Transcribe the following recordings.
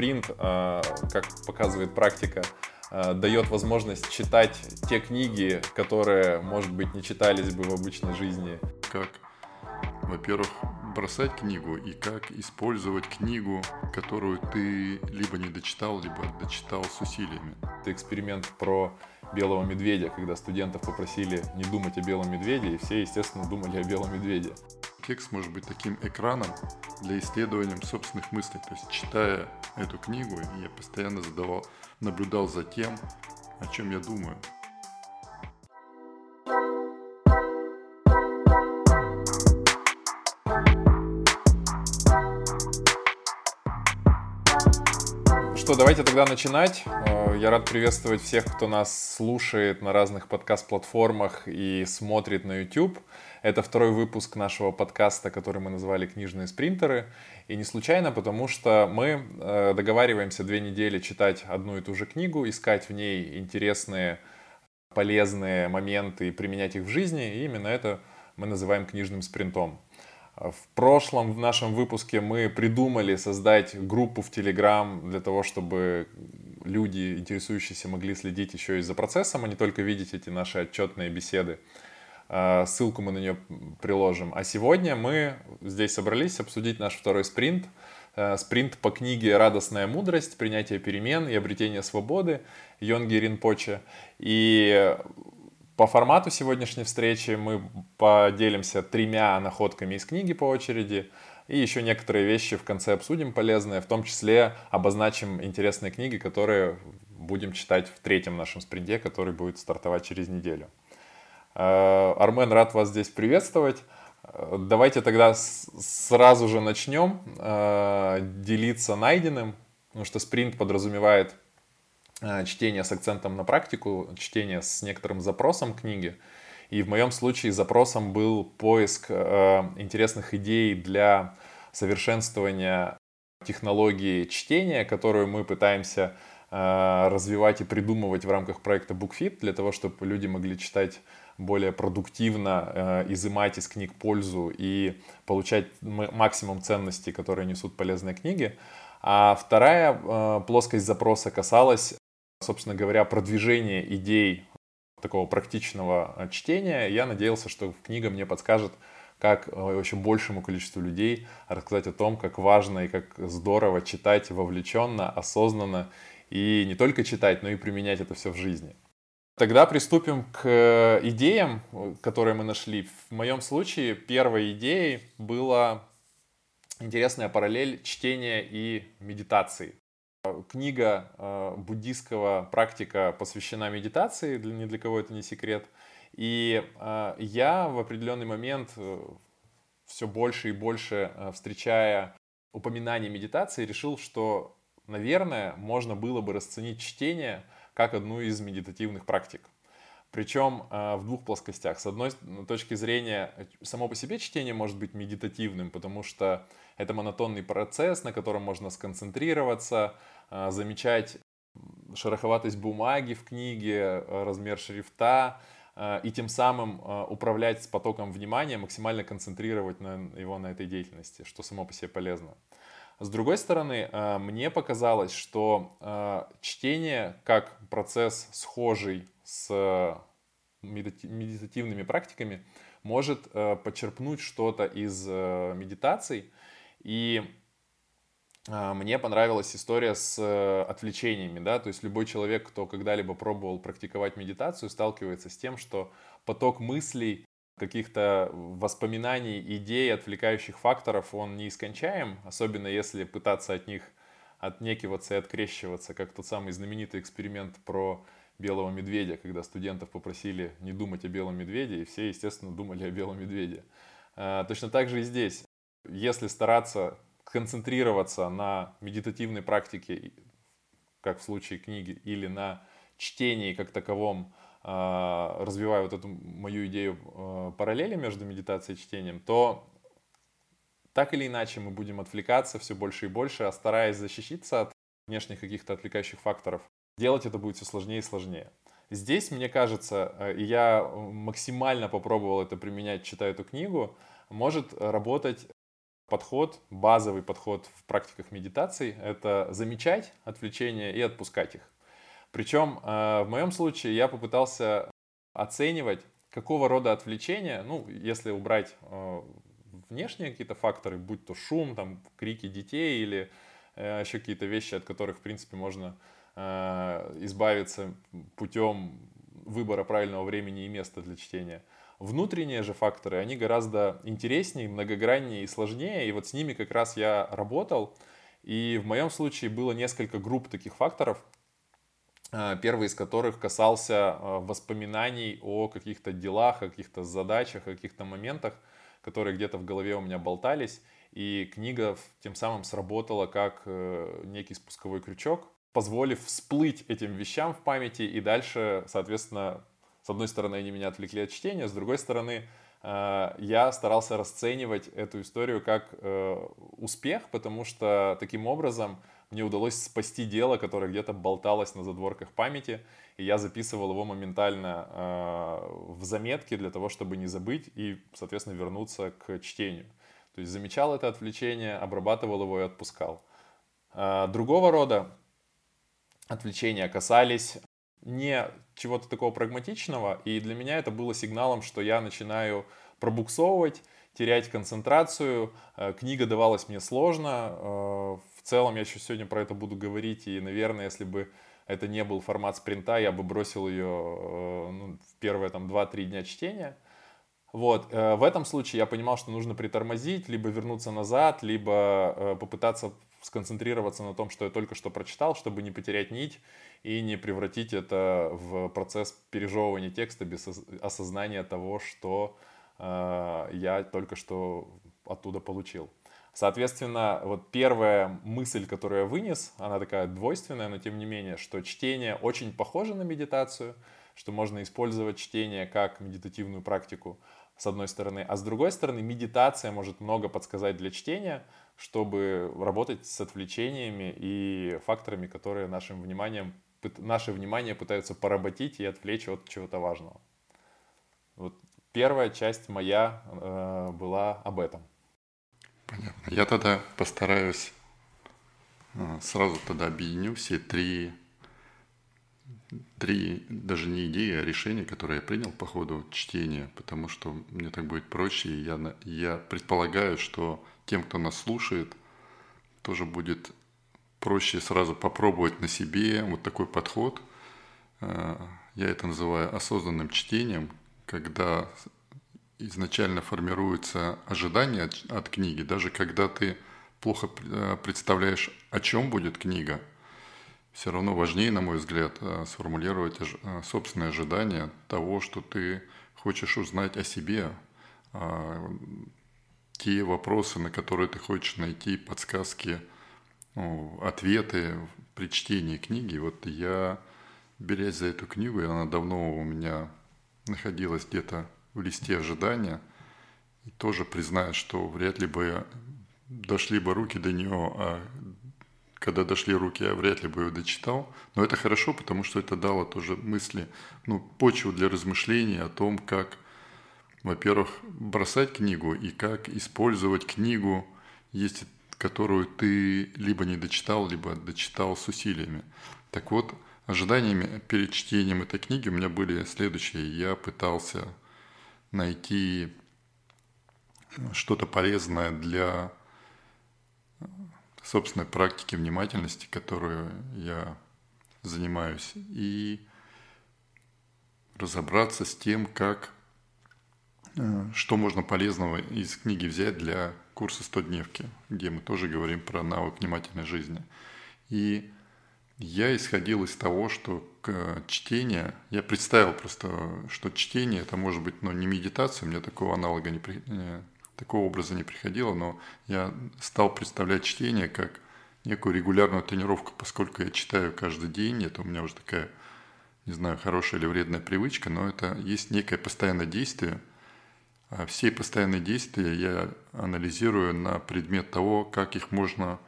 спринт, как показывает практика, дает возможность читать те книги, которые, может быть, не читались бы в обычной жизни. Как, во-первых, бросать книгу и как использовать книгу, которую ты либо не дочитал, либо дочитал с усилиями. Это эксперимент про белого медведя, когда студентов попросили не думать о белом медведе, и все, естественно, думали о белом медведе. Текст может быть таким экраном для исследования собственных мыслей. То есть, читая эту книгу, я постоянно задавал, наблюдал за тем, о чем я думаю. Что, давайте тогда начинать. Э, я рад приветствовать всех, кто нас слушает на разных подкаст-платформах и смотрит на YouTube. Это второй выпуск нашего подкаста, который мы назвали «Книжные спринтеры». И не случайно, потому что мы э, договариваемся две недели читать одну и ту же книгу, искать в ней интересные, полезные моменты и применять их в жизни. И именно это мы называем книжным спринтом. В прошлом в нашем выпуске мы придумали создать группу в Telegram для того, чтобы люди, интересующиеся, могли следить еще и за процессом, а не только видеть эти наши отчетные беседы. А, ссылку мы на нее приложим. А сегодня мы здесь собрались обсудить наш второй спринт. А, спринт по книге «Радостная мудрость. Принятие перемен и обретение свободы» Йонги Ринпоче. И по формату сегодняшней встречи мы поделимся тремя находками из книги по очереди. И еще некоторые вещи в конце обсудим полезные, в том числе обозначим интересные книги, которые будем читать в третьем нашем спринте, который будет стартовать через неделю. Э, Армен, рад вас здесь приветствовать. Э, давайте тогда сразу же начнем э, делиться найденным, потому что спринт подразумевает чтение с акцентом на практику, чтение с некоторым запросом книги. И в моем случае запросом был поиск э, интересных идей для совершенствования технологии чтения, которую мы пытаемся э, развивать и придумывать в рамках проекта BookFit, для того, чтобы люди могли читать более продуктивно, э, изымать из книг пользу и получать максимум ценностей, которые несут полезные книги. А вторая э, плоскость запроса касалась собственно говоря, продвижение идей такого практичного э, чтения, я надеялся, что книга мне подскажет, как э, большему количеству людей рассказать о том, как важно и как здорово читать вовлеченно, осознанно, и не только читать, но и применять это все в жизни. Тогда приступим к э, идеям, которые мы нашли. В моем случае первой идеей была интересная параллель чтения и медитации. Книга э, буддийского практика посвящена медитации, ни для кого это не секрет. И э, я в определенный момент э, все больше и больше встречая упоминание медитации, решил, что, наверное, можно было бы расценить чтение как одну из медитативных практик. Причем в двух плоскостях. С одной точки зрения, само по себе чтение может быть медитативным, потому что это монотонный процесс, на котором можно сконцентрироваться, э, замечать шероховатость бумаги в книге, э, размер шрифта, и тем самым управлять с потоком внимания, максимально концентрировать на его на этой деятельности, что само по себе полезно. С другой стороны, мне показалось, что чтение как процесс схожий с медитативными практиками может почерпнуть что-то из медитаций. И э, мне понравилась история с отвлечениями, да, то есть любой человек, кто когда-либо пробовал практиковать медитацию, сталкивается с тем, что поток мыслей, каких-то воспоминаний, идей, отвлекающих факторов, он не искончаем, особенно если пытаться от них отнекиваться и открещиваться, как тот самый знаменитый эксперимент про белого медведя, когда студентов попросили не думать о белом медведе, и все, естественно, думали о белом медведе. А, точно так же и здесь. Если стараться концентрироваться на медитативной практике, как в случае книги, или на чтении как таковом, а, развивая вот эту мою идею а, параллели между медитацией и чтением, то так или иначе мы будем отвлекаться все больше и больше, а стараясь защититься от внешних каких-то отвлекающих факторов, делать это будет все сложнее и сложнее. Здесь, мне кажется, э, и я максимально попробовал это применять, читая эту книгу, может работать подход, базовый подход в практиках медитации – это замечать отвлечения и отпускать их. Причем э, в моем случае я попытался оценивать, какого рода отвлечения, ну, если убрать э, внешние какие-то факторы, будь то шум, там, крики детей или э, еще какие-то вещи, от которых, в принципе, можно избавиться путем выбора правильного времени и места для чтения – Внутренние же факторы, они гораздо интереснее, многограннее и сложнее, и вот с ними как раз я работал. И в моем случае было несколько групп таких факторов, а, первый из которых касался а, воспоминаний о каких-то делах, о каких-то задачах, о каких-то моментах, которые где-то в голове у меня болтались. И книга тем самым сработала как э, некий спусковой крючок, позволив всплыть этим вещам в памяти и дальше, соответственно, с одной стороны, они меня отвлекли от чтения, с другой стороны, э, я старался расценивать эту историю как э, успех, потому что таким образом мне удалось спасти дело, которое где-то болталось на задворках памяти, и я записывал его моментально э, в заметки для того, чтобы не забыть и, соответственно, вернуться к чтению. То есть замечал это отвлечение, обрабатывал его и отпускал. Другого рода отвлечения касались не чего-то такого прагматичного, и для меня это было сигналом, что я начинаю пробуксовывать, терять концентрацию. Э, книга давалась мне сложно. Э, в целом я еще сегодня про это буду говорить, и, наверное, если бы это не был формат спринта, я бы бросил ее э, ну, в первые там 2-3 дня чтения. Вот, в этом случае я понимал, что нужно притормозить, либо вернуться назад, либо попытаться сконцентрироваться на том, что я только что прочитал, чтобы не потерять нить и не превратить это в процесс пережевывания текста без осознания того, что э, я только что оттуда получил. Соответственно, вот первая мысль, которую я вынес, она такая двойственная, но тем не менее, что чтение очень похоже на медитацию, что можно использовать чтение как медитативную практику, с одной стороны, а с другой стороны, медитация может много подсказать для чтения, чтобы работать с отвлечениями и факторами, которые нашим вниманием наше внимание пытаются поработить и отвлечь от чего-то важного. Вот первая часть моя э, была об этом. Понятно. Я тогда постараюсь э, сразу тогда объединю все три, три даже не идеи, а решения, которые я принял по ходу чтения, потому что мне так будет проще. И я, я предполагаю, что тем, кто нас слушает, тоже будет проще сразу попробовать на себе вот такой подход. Э, я это называю осознанным чтением, когда изначально формируется ожидание от, от книги, даже когда ты плохо э, представляешь, о чем будет книга, все равно важнее, на мой взгляд, э, сформулировать собственное ожидание того, что ты хочешь узнать о себе, те вопросы, на которые ты хочешь найти подсказки – ну, ответы при чтении книги. Вот я, берясь за эту книгу, она давно у меня находилась где-то в листе ожидания, и тоже признаю, что вряд ли бы дошли бы руки до нее, а когда дошли руки, я вряд ли бы ее дочитал. Но это хорошо, потому что это дало тоже мысли, ну, почву для размышлений о том, как, во-первых, бросать книгу и как использовать книгу. Есть которую ты либо не дочитал, либо дочитал с усилиями. Так вот, ожиданиями перед чтением этой книги у меня были следующие. Я пытался найти что-то полезное для собственной практики внимательности, которую я занимаюсь, и разобраться с тем, как, э, что можно полезного из книги взять для курса 100-дневки, где мы тоже говорим про навык внимательной жизни. И я исходил из того, что чтение, я представил просто, что чтение это может быть, но ну, не медитация, меня такого аналога не, не такого образа не приходило, но я стал представлять чтение как некую регулярную тренировку, поскольку я читаю каждый день, это у меня уже такая, не знаю, хорошая или вредная привычка, но это есть некое постоянное действие, все постоянные действия я анализирую на предмет того, как их можно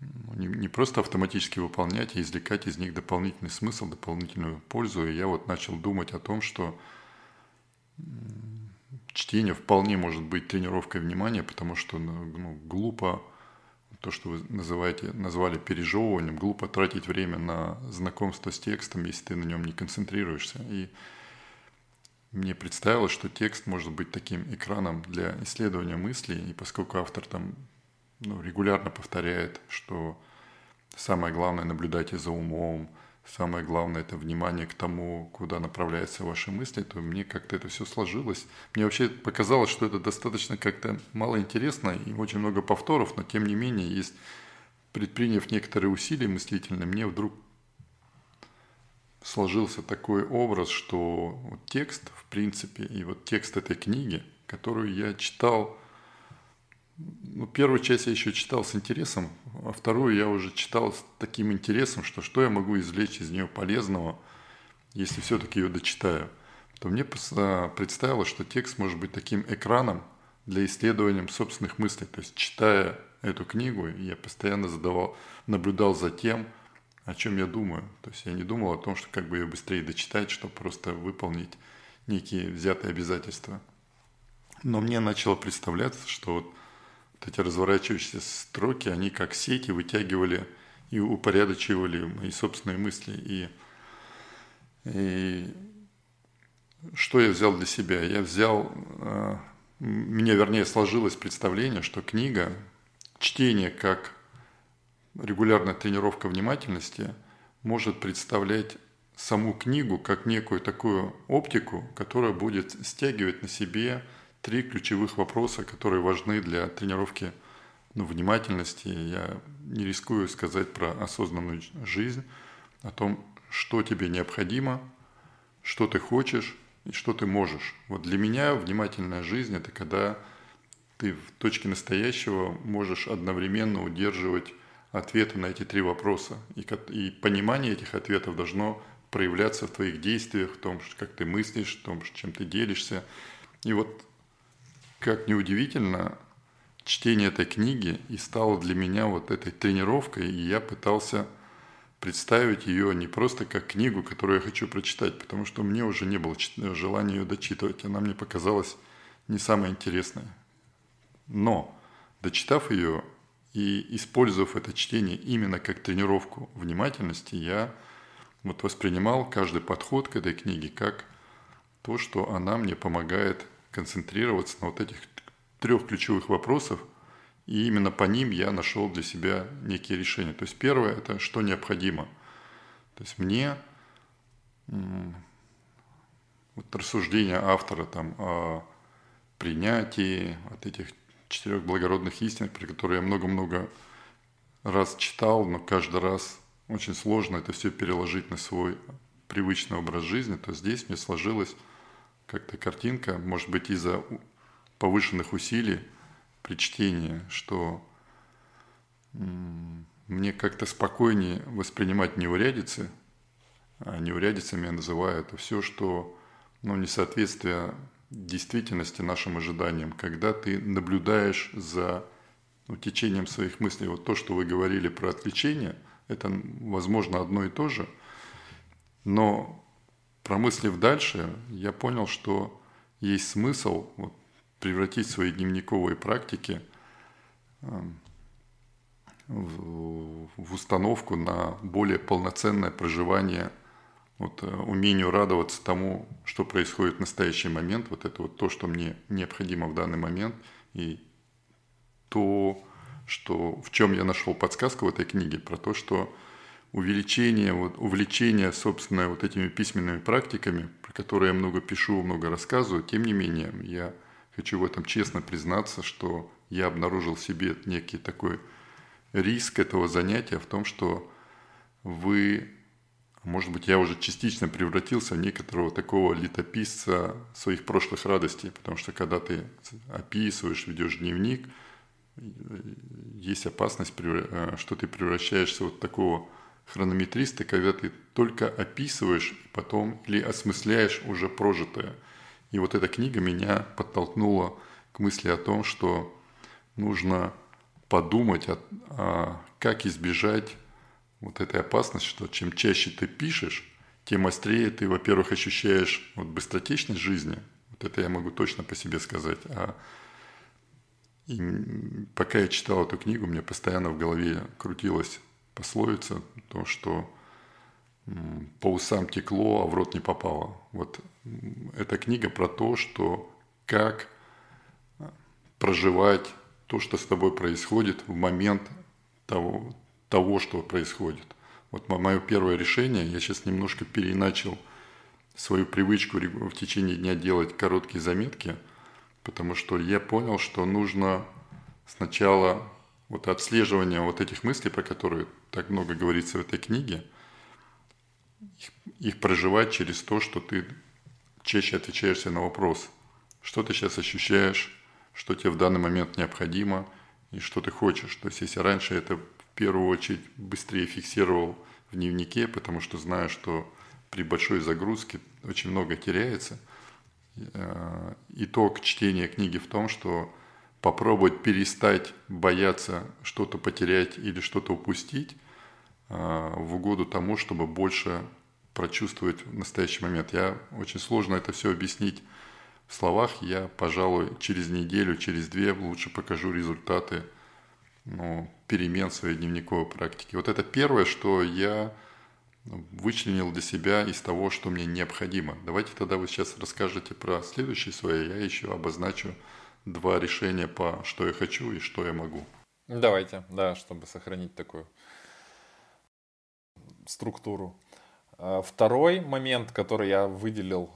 ну, не просто автоматически выполнять, а извлекать из них дополнительный смысл, дополнительную пользу. И я вот начал думать о том, что чтение вполне может быть тренировкой внимания, потому что ну, ну глупо то, что вы называете, назвали пережевыванием, глупо тратить время на знакомство с текстом, если ты на нем не концентрируешься. И мне представилось, что текст может быть таким экраном для исследования мыслей, и поскольку автор там ну, регулярно повторяет, что самое главное наблюдайте за умом, самое главное это внимание к тому, куда направляются ваши мысли, то мне как-то это все сложилось. Мне вообще показалось, что это достаточно как-то мало интересно и очень много повторов, но тем не менее, есть предприняв некоторые усилия мыслительные, мне вдруг сложился такой образ, что текст, в принципе, и вот текст этой книги, которую я читал, ну, первую часть я еще читал с интересом, а вторую я уже читал с таким интересом, что что я могу извлечь из нее полезного, если все-таки ее дочитаю. То мне представилось, что текст может быть таким экраном для исследования собственных мыслей. То есть, читая эту книгу, я постоянно задавал, наблюдал за тем, о чем я думаю. То есть я не думал о том, что как бы ее быстрее дочитать, чтобы просто выполнить некие взятые обязательства. Но мне начало представляться, что вот, вот эти разворачивающиеся строки, они как сети вытягивали и упорядочивали мои собственные мысли. И, и что я взял для себя? Я взял, э, мне вернее сложилось представление, что книга, чтение как регулярная тренировка внимательности может представлять саму книгу как некую такую оптику, которая будет стягивать на себе три ключевых вопроса, которые важны для тренировки ну, внимательности. Я не рискую сказать про осознанную жизнь, о том, что тебе необходимо, что ты хочешь и что ты можешь. Вот для меня внимательная жизнь – это когда ты в точке настоящего можешь одновременно удерживать ответы на эти три вопроса. И, и понимание этих ответов должно проявляться в твоих действиях, в том, как ты мыслишь, в том, чем ты делишься. И вот, как неудивительно, чтение этой книги и стало для меня вот этой тренировкой, и я пытался представить ее не просто как книгу, которую я хочу прочитать, потому что мне уже не было желания ее дочитывать, она мне показалась не самая интересная. Но, дочитав ее, и использовав это чтение именно как тренировку внимательности, я вот воспринимал каждый подход к этой книге как то, что она мне помогает концентрироваться на вот этих трех ключевых вопросов, и именно по ним я нашел для себя некие решения. То есть первое – это что необходимо. То есть мне вот рассуждение автора там о принятии вот этих четырех благородных истин, про которые я много-много раз читал, но каждый раз очень сложно это все переложить на свой привычный образ жизни, то здесь мне сложилась как-то картинка, может быть, из-за повышенных усилий при чтении, что мне как-то спокойнее воспринимать неурядицы, а неурядицами я называю это все, что ну, несоответствие действительности, нашим ожиданиям, когда ты наблюдаешь за ну, течением своих мыслей. Вот то, что вы говорили про отвлечение, это, возможно, одно и то же, но промыслив дальше, я понял, что есть смысл вот, превратить свои дневниковые практики эм, в, в установку на более полноценное проживание – вот э, умению радоваться тому, что происходит в настоящий момент, вот это вот то, что мне необходимо в данный момент, и то, что, в чем я нашел подсказку в этой книге, про то, что увеличение, вот, увлечение, собственно, вот этими письменными практиками, про которые я много пишу, много рассказываю, тем не менее, я хочу в этом честно признаться, что я обнаружил в себе некий такой риск этого занятия в том, что вы может быть, я уже частично превратился в некоторого такого летописца своих прошлых радостей, потому что когда ты описываешь, ведешь дневник, есть опасность, э, что ты превращаешься вот такого хронометриста, когда ты только описываешь потом или осмысляешь уже прожитое. И вот эта книга меня подтолкнула к мысли о том, что нужно подумать, о, о, как избежать вот этой опасность, что чем чаще ты пишешь, тем острее ты, во-первых, ощущаешь вот быстротечность жизни, Вот это я могу точно по себе сказать. А и пока я читал эту книгу, мне постоянно в голове крутилась пословица, то, что по усам текло, а в рот не попало. Вот эта книга про то, что как проживать то, что с тобой происходит в момент того, того что происходит. Вот мое первое решение, я сейчас немножко переначал свою привычку в течение дня делать короткие заметки, потому что я понял, что нужно сначала вот отслеживание вот этих мыслей, про которые так много говорится в этой книге, их, их проживать через то, что ты чаще отвечаешь себе на вопрос, что ты сейчас ощущаешь, что тебе в данный момент необходимо и что ты хочешь. То есть если раньше это первую очередь быстрее фиксировал в дневнике, потому что знаю, что при большой загрузке очень много теряется. Э, итог чтения книги в том, что попробовать перестать бояться что-то потерять или что-то упустить э, в угоду тому, чтобы больше прочувствовать в настоящий момент. Я очень сложно это все объяснить в словах я, пожалуй, через неделю, через две лучше покажу результаты ну, перемен своей дневниковой практике. Вот это первое, что я вычленил для себя из того, что мне необходимо. Давайте тогда вы сейчас расскажете про следующее свое, я еще обозначу два решения по что я хочу и что я могу. Давайте, да, чтобы сохранить такую структуру. А, второй момент, который я выделил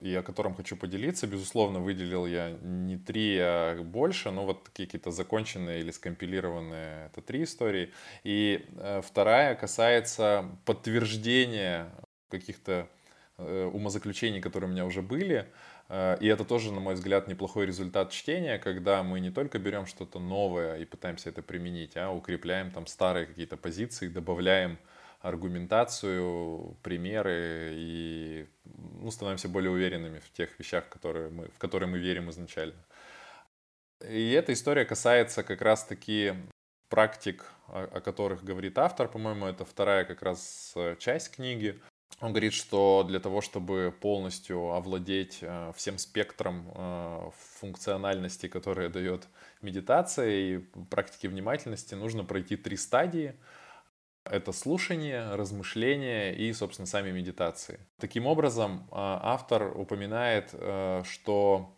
и о котором хочу поделиться. Безусловно, выделил я не три, а больше, но вот какие-то законченные или скомпилированные, это три истории. И э, вторая касается подтверждения каких-то э, умозаключений, которые у меня уже были. Э, и это тоже, на мой взгляд, неплохой результат чтения, когда мы не только берем что-то новое и пытаемся это применить, а укрепляем там старые какие-то позиции, добавляем аргументацию, примеры и ну, становимся более уверенными в тех вещах, которые мы, в которые мы верим изначально. И эта история касается как раз-таки практик, о, которых говорит автор, по-моему, это вторая как раз часть книги. Он говорит, что для того, чтобы полностью овладеть э, всем спектром э, функциональности, которые дает медитация и практики внимательности, нужно пройти три стадии – это слушание, размышление и, собственно, сами медитации. Таким образом, а, автор упоминает, э, что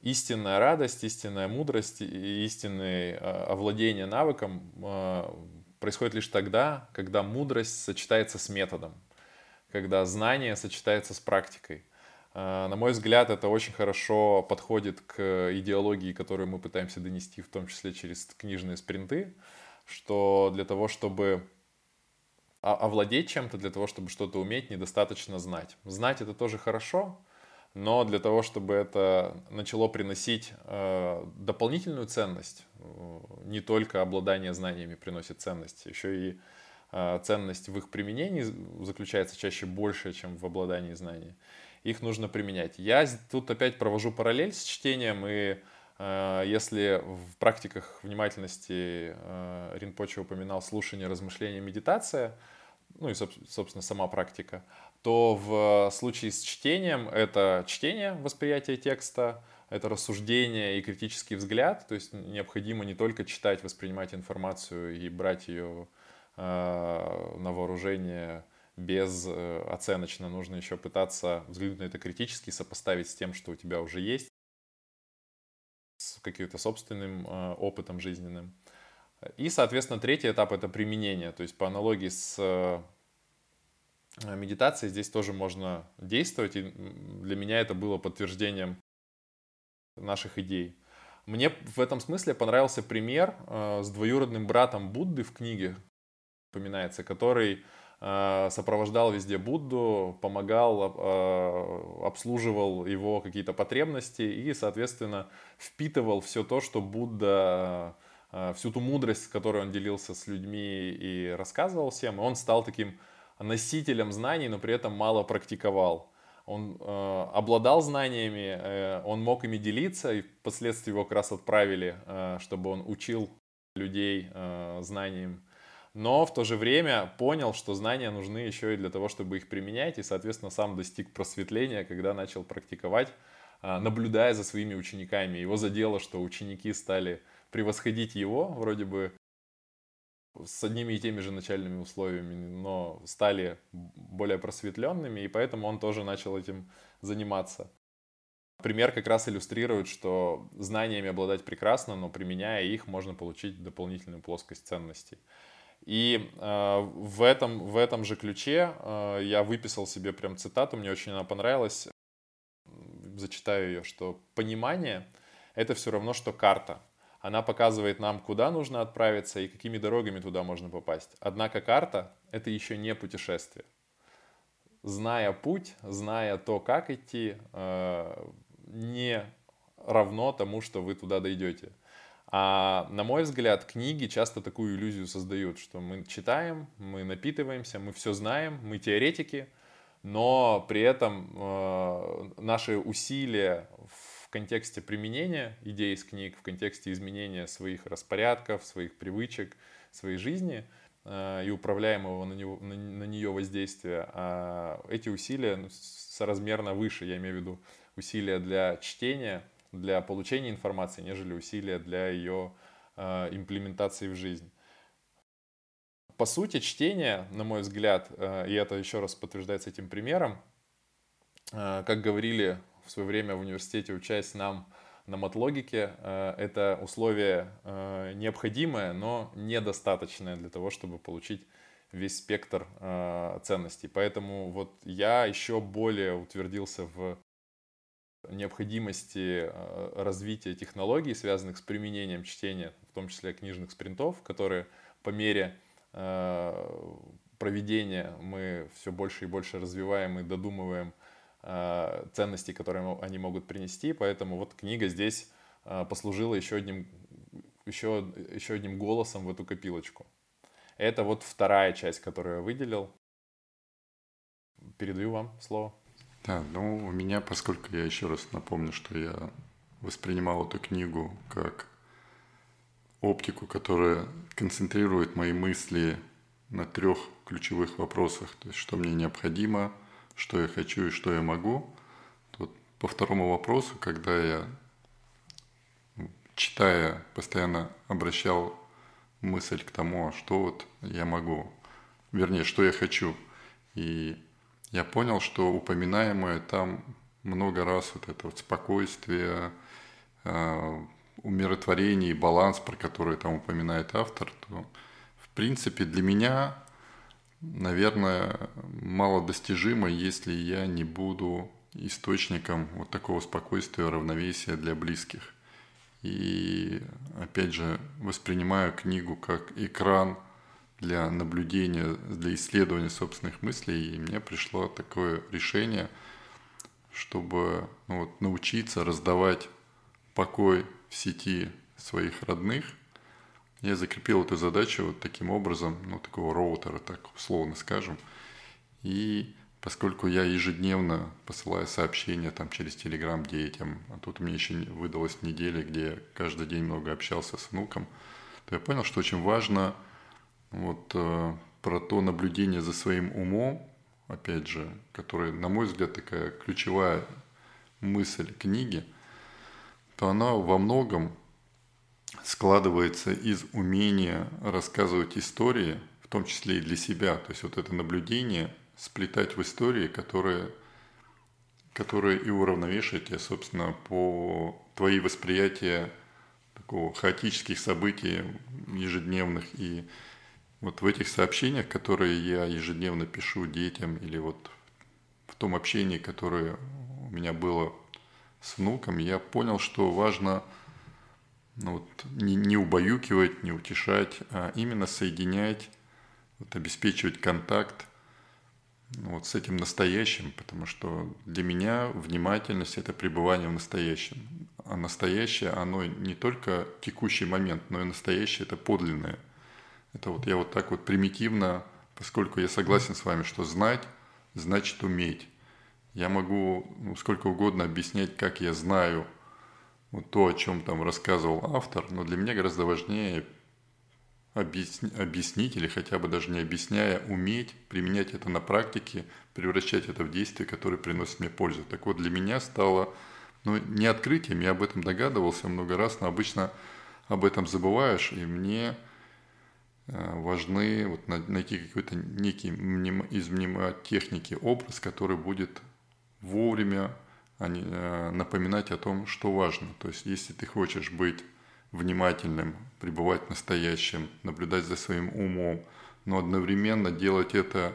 истинная радость, истинная мудрость истинное а, овладение навыком а, происходит лишь тогда, когда мудрость сочетается с методом, когда знание сочетается с практикой. На мой взгляд, это очень хорошо подходит к идеологии, которую мы пытаемся донести, в том числе через книжные спринты, что для того, чтобы овладеть чем-то для того, чтобы что-то уметь, недостаточно знать. Знать это тоже хорошо, но для того, чтобы это начало приносить э, дополнительную ценность, э, не только обладание знаниями приносит ценность, еще и э, ценность в их применении заключается чаще больше, чем в обладании знаниями. Их нужно применять. Я тут опять провожу параллель с чтением, и если в практиках внимательности э, Ринпоче упоминал слушание, размышление, медитация – ну и, собственно, сама практика, то в случае с чтением это чтение, восприятие текста, это рассуждение и критический взгляд, то есть необходимо не только читать, воспринимать информацию и брать ее э, на вооружение без э, оценочно, нужно еще пытаться взглянуть на это критически, сопоставить с тем, что у тебя уже есть, каким-то собственным э, опытом жизненным. И, соответственно, третий этап — это применение. То есть по аналогии с э, медитацией здесь тоже можно действовать. И для меня это было подтверждением наших идей. Мне в этом смысле понравился пример э, с двоюродным братом Будды в книге, упоминается, который сопровождал везде Будду, помогал, обслуживал его какие-то потребности и, соответственно, впитывал все то, что Будда Э, всю ту мудрость, которой он делился с людьми и рассказывал всем, он стал таким носителем знаний, но при этом мало практиковал. Он э, обладал знаниями, э, он мог ими делиться, и впоследствии его как раз отправили, э, чтобы он учил людей э, знаниям. Но в то же время понял, что знания нужны еще и для того, чтобы их применять, и, соответственно, сам достиг просветления, когда начал практиковать а, наблюдая за своими учениками. Его задело, что ученики стали превосходить его, вроде бы с одними и теми же начальными условиями, но стали более просветленными, и поэтому он тоже начал этим заниматься. Пример как раз иллюстрирует, что знаниями обладать прекрасно, но применяя их, можно получить дополнительную плоскость ценностей. И э, в, этом, в этом же ключе э, я выписал себе прям цитату, мне очень она понравилась, зачитаю ее, что понимание — это все равно, что карта. Она показывает нам, куда нужно отправиться и какими дорогами туда можно попасть. Однако карта — это еще не путешествие. Зная путь, зная то, как идти, э, не равно тому, что вы туда дойдете. А на мой взгляд, книги часто такую иллюзию создают, что мы читаем, мы напитываемся, мы все знаем, мы теоретики, но при этом э, наши усилия в контексте применения идей из книг, в контексте изменения своих распорядков, своих привычек, своей жизни э, и управляемого на, него, на, на нее воздействия, э, эти усилия ну, соразмерно выше, я имею в виду усилия для чтения, для получения информации, нежели усилия для ее э, имплементации в жизнь. По сути, чтение, на мой взгляд, э, и это еще раз подтверждается этим примером, э, как говорили в свое время в университете, учась нам на матлогике, э, это условие э, необходимое, но недостаточное для того, чтобы получить весь спектр э, ценностей. Поэтому вот я еще более утвердился в необходимости э, развития технологий, связанных с применением чтения, в том числе книжных спринтов, которые по мере э, проведения мы все больше и больше развиваем и додумываем э, ценности, которые они могут принести. Поэтому вот книга здесь послужила еще одним, еще, еще одним голосом в эту копилочку. Это вот вторая часть, которую я выделил. Передаю вам слово. Да, ну у меня, поскольку я еще раз напомню, что я воспринимал эту книгу как оптику, которая концентрирует мои мысли на трех ключевых вопросах. То есть, что мне необходимо, что я хочу и что я могу. Тут по второму вопросу, когда я, читая, постоянно обращал мысль к тому, а что вот я могу, вернее, что я хочу. И я понял, что упоминаемое там много раз вот это вот спокойствие, э, умиротворение и баланс, про который там упоминает автор, то в принципе для меня, наверное, малодостижимо, если я не буду источником вот такого спокойствия, равновесия для близких. И опять же воспринимаю книгу как экран – для наблюдения, для исследования собственных мыслей, и мне пришло такое решение, чтобы ну, вот, научиться раздавать покой в сети своих родных. Я закрепил эту задачу вот таким образом, ну, такого роутера, так условно скажем. И поскольку я ежедневно посылаю сообщения там через Телеграм детям, а тут меня еще выдалась неделя, где я каждый день много общался с внуком, то я понял, что очень важно – вот э, про то наблюдение за своим умом, опять же, которая, на мой взгляд, такая ключевая мысль книги, то она во многом складывается из умения рассказывать истории, в том числе и для себя. То есть вот это наблюдение сплетать в истории, которые, которые и уравновешивают тебя, собственно, по твои восприятия такого хаотических событий ежедневных и вот в этих сообщениях, которые я ежедневно пишу детям, или вот в том общении, которое у меня было с внуком, я понял, что важно ну, вот, не, не убаюкивать, не утешать, а именно соединять, вот, обеспечивать контакт ну, вот, с этим настоящим, потому что для меня внимательность – это пребывание в настоящем. А настоящее, оно не только текущий момент, но и настоящее – это подлинное – это вот я вот так вот примитивно, поскольку я согласен с вами, что знать значит уметь. Я могу ну, сколько угодно объяснять, как я знаю вот то, о чем там рассказывал автор, но для меня гораздо важнее объясни, объяснить или хотя бы даже не объясняя, уметь применять это на практике, превращать это в действие, которое приносит мне пользу. Так вот, для меня стало Ну, не открытием, я об этом догадывался много раз, но обычно об этом забываешь, и мне важны вот найти какой-то некий из мнемотехники образ, который будет вовремя э, напоминать о том, что важно. То есть, если ты хочешь быть внимательным, пребывать настоящим, наблюдать за своим умом, но одновременно делать это,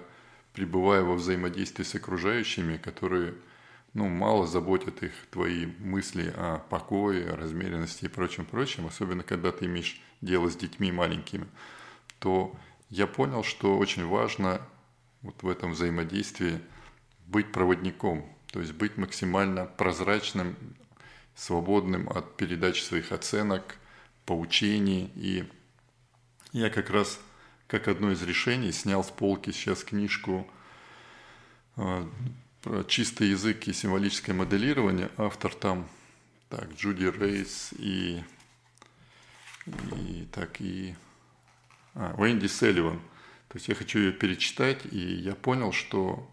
пребывая во взаимодействии с окружающими, которые ну, мало заботят их твои мысли о покое, о размеренности и прочем-прочем, особенно когда ты имеешь дело с детьми маленькими, то я понял, что очень важно вот в этом взаимодействии быть проводником, то есть быть максимально прозрачным, свободным от передачи своих оценок, поучений. И я как раз, как одно из решений, снял с полки сейчас книжку а, про чистый язык и символическое моделирование. Автор там, так, Джуди Рейс и, и так, и а, Венди Селливан. То есть я хочу ее перечитать, и я понял, что,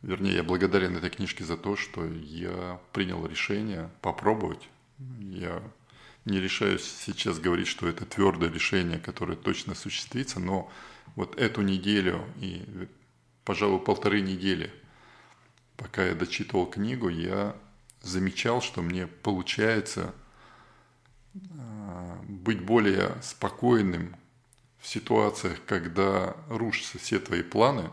вернее, я благодарен этой книжке за то, что я принял решение попробовать. Я не решаюсь сейчас говорить, что это твердое решение, которое точно осуществится, но вот эту неделю и, пожалуй, полторы недели, пока я дочитывал книгу, я замечал, что мне получается а, быть более спокойным в ситуациях, когда рушатся все твои планы.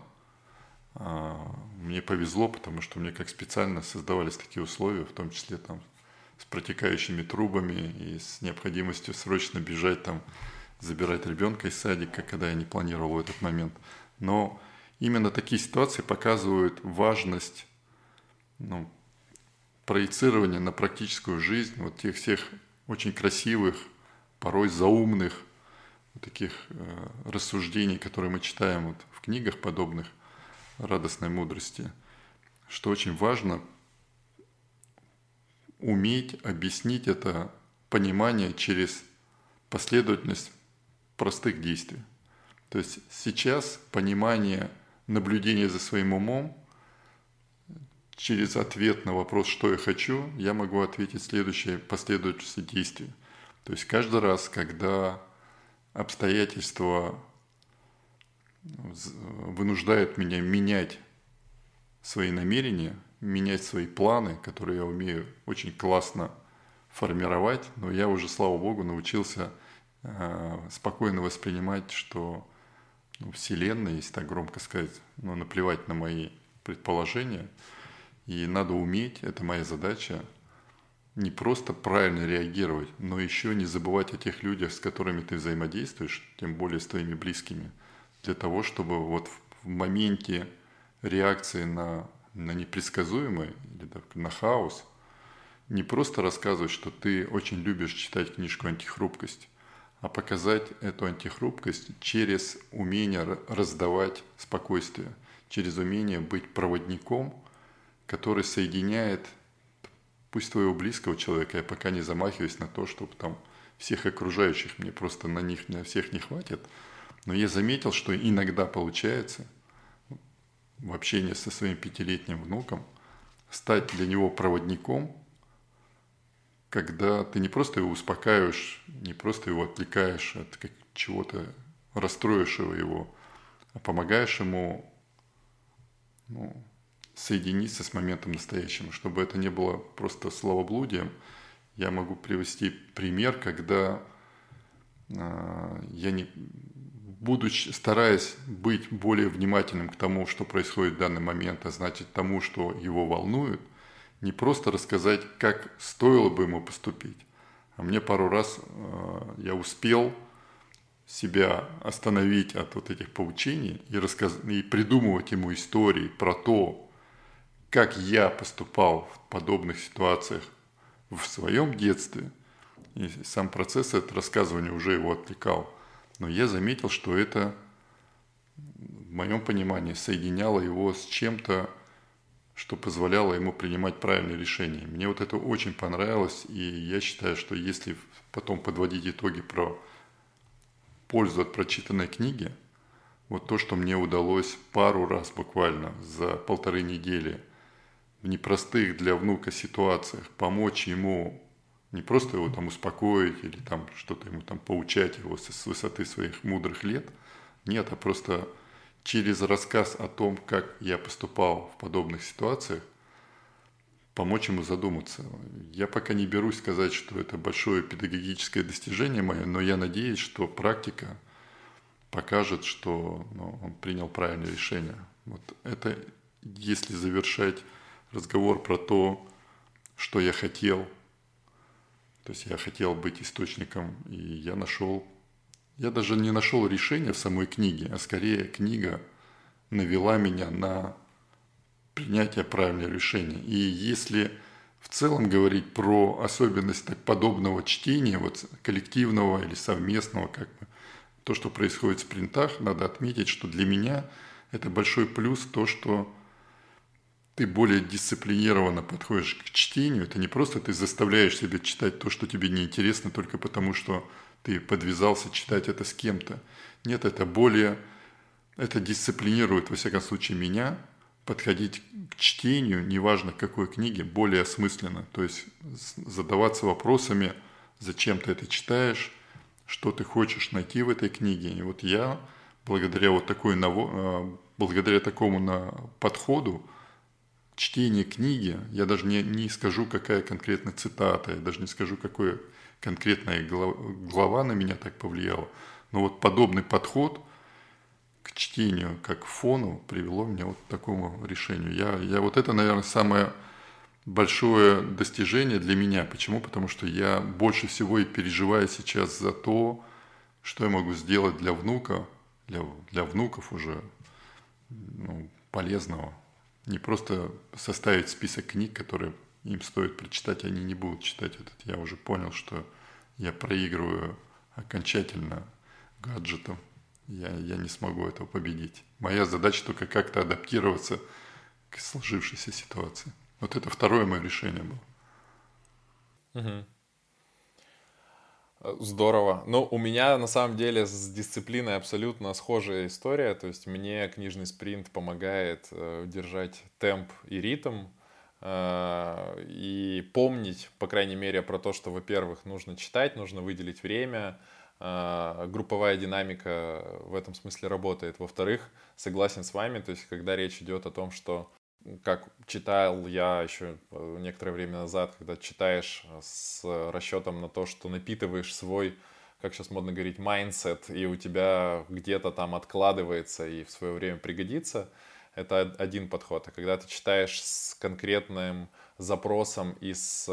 А, мне повезло, потому что мне как специально создавались такие условия, в том числе там с протекающими трубами и с необходимостью срочно бежать там, забирать ребенка из садика, когда я не планировал этот момент. Но именно такие ситуации показывают важность ну, проецирования на практическую жизнь вот тех всех очень красивых, порой заумных таких э, рассуждений, которые мы читаем вот в книгах подобных радостной мудрости, что очень важно уметь объяснить это понимание через последовательность простых действий. То есть сейчас понимание наблюдения за своим умом через ответ на вопрос, что я хочу, я могу ответить следующее последовательность действий. То есть каждый раз, когда обстоятельства вынуждают меня менять свои намерения, менять свои планы, которые я умею очень классно формировать, но я уже, слава богу, научился э, спокойно воспринимать, что ну, Вселенная, если так громко сказать, ну, наплевать на мои предположения, и надо уметь, это моя задача, не просто правильно реагировать, но еще не забывать о тех людях, с которыми ты взаимодействуешь, тем более с твоими близкими, для того, чтобы вот в моменте реакции на на непредсказуемое или так, на хаос, не просто рассказывать, что ты очень любишь читать книжку «Антихрупкость», а показать эту антихрупкость через умение раздавать спокойствие, через умение быть проводником, который соединяет, пусть твоего близкого человека, я пока не замахиваюсь на то, чтобы там всех окружающих, мне просто на них, на всех не хватит, но я заметил, что иногда получается – в общении со своим пятилетним внуком, стать для него проводником, когда ты не просто его успокаиваешь, не просто его отвлекаешь от чего-то расстроившего его, а помогаешь ему ну, соединиться с моментом настоящим, чтобы это не было просто словоблудием. Я могу привести пример, когда э, я не, будучи, стараясь быть более внимательным к тому, что происходит в данный момент, а значит тому, что его волнует, не просто рассказать, как стоило бы ему поступить. А мне пару раз э, я успел себя остановить от вот этих поучений и, рассказ... и придумывать ему истории про то, как я поступал в подобных ситуациях в своем детстве. И сам процесс этого рассказывания уже его отвлекал – но я заметил, что это, в моем понимании, соединяло его с чем-то, что позволяло ему принимать правильные решения. Мне вот это очень понравилось, и я считаю, что если потом подводить итоги про пользу от прочитанной книги, вот то, что мне удалось пару раз буквально за полторы недели в непростых для внука ситуациях помочь ему не просто его там успокоить или там что-то ему там поучать его с высоты своих мудрых лет. Нет, а просто через рассказ о том, как я поступал в подобных ситуациях, помочь ему задуматься. Я пока не берусь сказать, что это большое педагогическое достижение мое, но я надеюсь, что практика покажет, что ну, он принял правильное решение. Вот это, если завершать разговор про то, что я хотел – то есть я хотел быть источником, и я нашел... Я даже не нашел решения в самой книге, а скорее книга навела меня на принятие правильного решения. И если в целом говорить про особенность так, подобного чтения, вот коллективного или совместного, как бы, то, что происходит в спринтах, надо отметить, что для меня это большой плюс то, что ты более дисциплинированно подходишь к чтению. Это не просто ты заставляешь себя читать то, что тебе неинтересно, только потому что ты подвязался читать это с кем-то. Нет, это более, это дисциплинирует, во всяком случае, меня подходить к чтению, неважно к какой книге, более осмысленно. То есть задаваться вопросами, зачем ты это читаешь, что ты хочешь найти в этой книге. И вот я, благодаря вот такой, э, благодаря такому подходу, чтение книги, я даже не, не скажу, какая конкретная цитата, я даже не скажу, какая конкретная глава на меня так повлияла, но вот подобный подход к чтению как фону привело меня вот к такому решению. Я, я вот это, наверное, самое большое достижение для меня. Почему? Потому что я больше всего и переживаю сейчас за то, что я могу сделать для внука, для, для внуков уже ну, полезного, не просто составить список книг, которые им стоит прочитать, они не будут читать этот. Я уже понял, что я проигрываю окончательно гаджетом. Я, я не смогу этого победить. Моя задача только как-то адаптироваться к сложившейся ситуации. Вот это второе мое решение было. Угу. Здорово. Ну, у меня на самом деле с дисциплиной абсолютно схожая история. То есть мне книжный спринт помогает э, держать темп и ритм э, и помнить, по крайней мере, про то, что, во-первых, нужно читать, нужно выделить время, э, групповая динамика в этом смысле работает. Во-вторых, согласен с вами, то есть когда речь идет о том, что как читал я еще э, некоторое время назад, когда читаешь с расчетом на то, что напитываешь свой, как сейчас модно говорить, mindset, и у тебя где-то там откладывается и в свое время пригодится, это один подход. А когда ты читаешь с конкретным запросом и с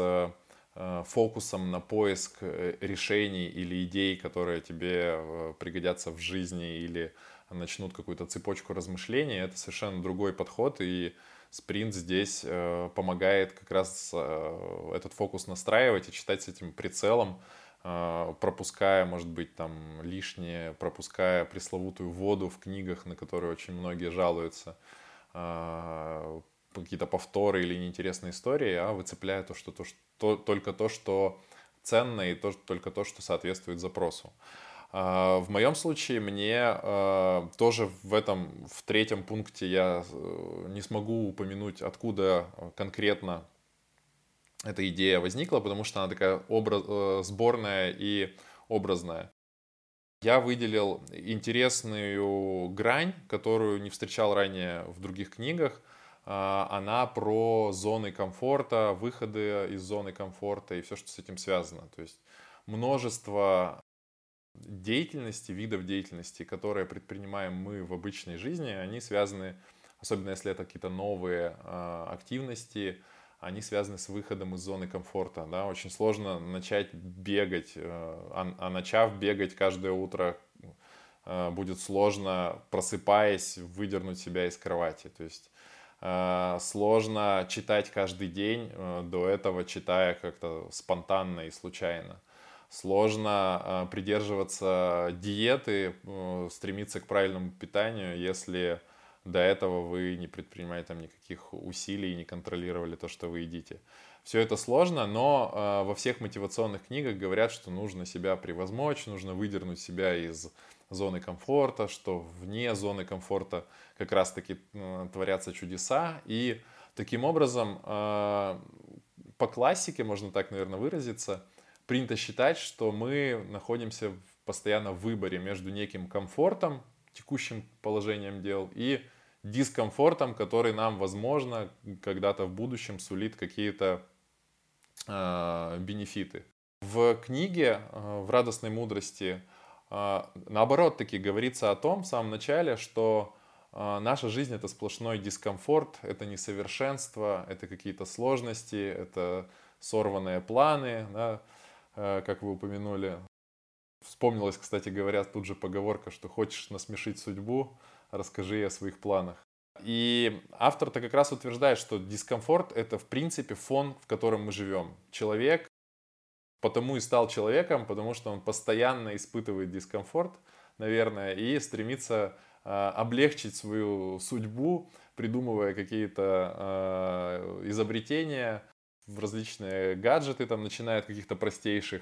э, фокусом на поиск э, решений или идей, которые тебе пригодятся в жизни или начнут какую-то цепочку размышлений, это совершенно другой подход, и спринт здесь э, помогает как раз э, этот фокус настраивать и читать с этим прицелом, э, пропуская, может быть, там лишнее, пропуская пресловутую воду в книгах, на которые очень многие жалуются, э, какие-то повторы или неинтересные истории, а выцепляя то, что, то, что только то, что ценно и то, только то, что соответствует запросу. А, в моем случае мне а, тоже в этом, в третьем пункте я э, не смогу упомянуть, откуда конкретно эта идея возникла, потому что она такая образ, э, сборная и образная. Я выделил интересную грань, которую не встречал ранее в других книгах. А, она про зоны комфорта, выходы из зоны комфорта и все, что с этим связано. То есть множество деятельности, видов деятельности, которые предпринимаем мы в обычной жизни, они связаны, особенно если это какие-то новые э, активности, они связаны с выходом из зоны комфорта. Да? Очень сложно начать бегать, э, а, а начав бегать каждое утро, э, будет сложно, просыпаясь, выдернуть себя из кровати. То есть э, сложно читать каждый день, э, до этого читая как-то спонтанно и случайно сложно э, придерживаться диеты, э, стремиться к правильному питанию, если до этого вы не предпринимали там никаких усилий и не контролировали то, что вы едите. Все это сложно, но э, во всех мотивационных книгах говорят, что нужно себя превозмочь, нужно выдернуть себя из зоны комфорта, что вне зоны комфорта как раз-таки творятся чудеса. И Таким образом, э, по классике, можно так, наверное, выразиться, принято считать, что мы находимся постоянно в выборе между неким комфортом, текущим положением дел, и дискомфортом, который нам, возможно, когда-то в будущем сулит какие-то э, бенефиты. В книге э, «В радостной мудрости» э, наоборот таки говорится о том в самом начале, что э, наша жизнь это сплошной дискомфорт, это несовершенство, это какие-то сложности, это сорванные планы, да, как вы упомянули. Вспомнилась, кстати говоря, тут же поговорка, что хочешь насмешить судьбу, расскажи о своих планах. И автор-то как раз утверждает, что дискомфорт — это, в принципе, фон, в котором мы живем. Человек потому и стал человеком, потому что он постоянно испытывает дискомфорт, наверное, и стремится э, облегчить свою судьбу, придумывая какие-то э, изобретения, в различные гаджеты, там, начиная от каких-то простейших,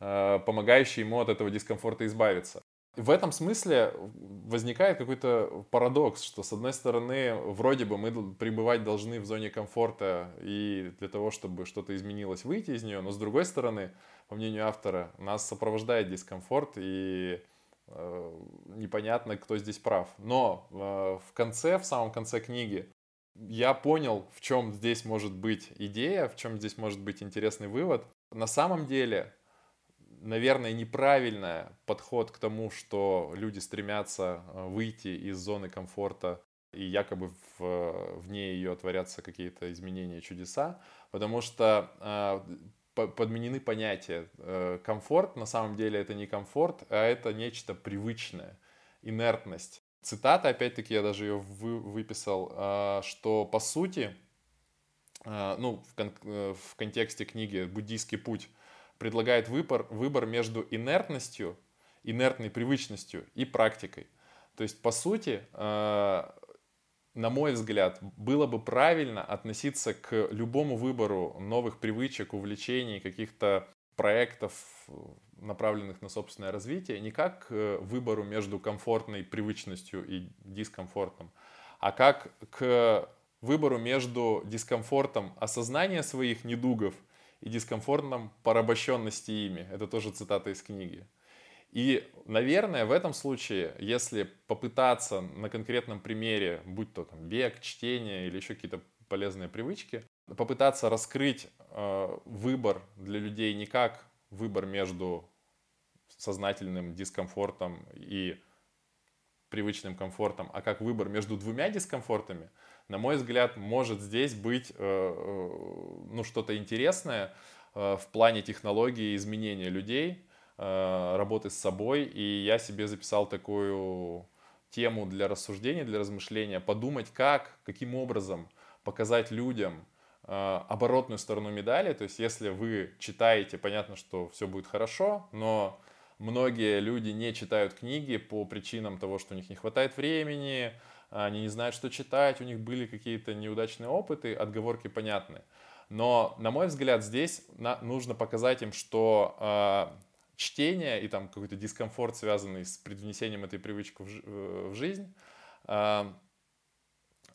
э, помогающие ему от этого дискомфорта избавиться в этом смысле возникает какой-то парадокс, что с одной стороны, вроде бы мы пребывать должны в зоне комфорта и для того, чтобы что-то изменилось, выйти из нее, но с другой стороны, по мнению автора, нас сопровождает дискомфорт и э, непонятно, кто здесь прав. Но э, в конце, в самом конце книги, я понял, в чем здесь может быть идея, в чем здесь может быть интересный вывод. На самом деле наверное, неправильный подход к тому, что люди стремятся э, выйти из зоны комфорта и якобы в, вне ее творятся какие-то изменения, чудеса, потому что э, подменены понятия. Э, комфорт на самом деле это не комфорт, а это нечто привычное, инертность. Цитата, опять-таки, я даже ее вы, выписал, э, что по сути, э, ну, в, кон, э, в контексте книги «Буддийский путь», предлагает выбор, выбор между инертностью, инертной привычностью и практикой. То есть, по сути, э, на мой взгляд, было бы правильно относиться к любому выбору новых привычек, увлечений, каких-то проектов, направленных на собственное развитие, не как к выбору между комфортной привычностью и дискомфортом, а как к выбору между дискомфортом осознания своих недугов и дискомфортном порабощенности ими. Это тоже цитата из книги. И, наверное, в этом случае, если попытаться на конкретном примере, будь то там бег, чтение или еще какие-то полезные привычки, попытаться раскрыть э, выбор для людей не как выбор между сознательным дискомфортом и привычным комфортом, а как выбор между двумя дискомфортами, на мой взгляд, может здесь быть э, э, ну, что-то интересное э, в плане технологии изменения людей, работы с собой. И я себе записал такую тему для рассуждения, для размышления, подумать, как, каким образом показать людям оборотную сторону медали. То есть, если вы читаете, понятно, что все будет хорошо, но многие люди не читают книги по причинам того, что у них не хватает времени, они не знают, что читать, у них были какие-то неудачные опыты, отговорки понятны. Но, на мой взгляд, здесь нужно показать им, что э, чтение и там какой-то дискомфорт, связанный с привнесением этой привычки в, э, жизнь, э,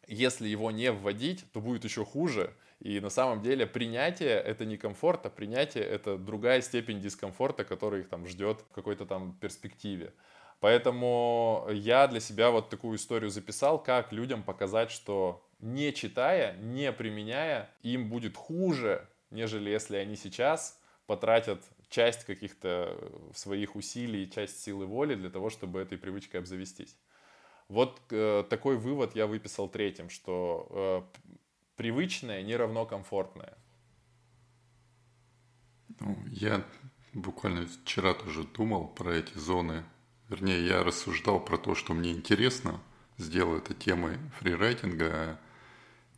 если его не вводить, то будет еще хуже. И на самом деле принятие — это не комфорт, а принятие — это другая степень дискомфорта, который их там ждет в какой-то там перспективе. Поэтому я для себя вот такую историю записал, как людям показать, что не читая, не применяя, им будет хуже, нежели если они сейчас потратят часть каких-то своих усилий, часть силы воли для того, чтобы этой привычкой обзавестись. Вот э, такой вывод я выписал третьим, что э, привычное не равно комфортное. Ну, я буквально вчера тоже думал про эти зоны Вернее, я рассуждал про то, что мне интересно, сделал это темой фрирайтинга, а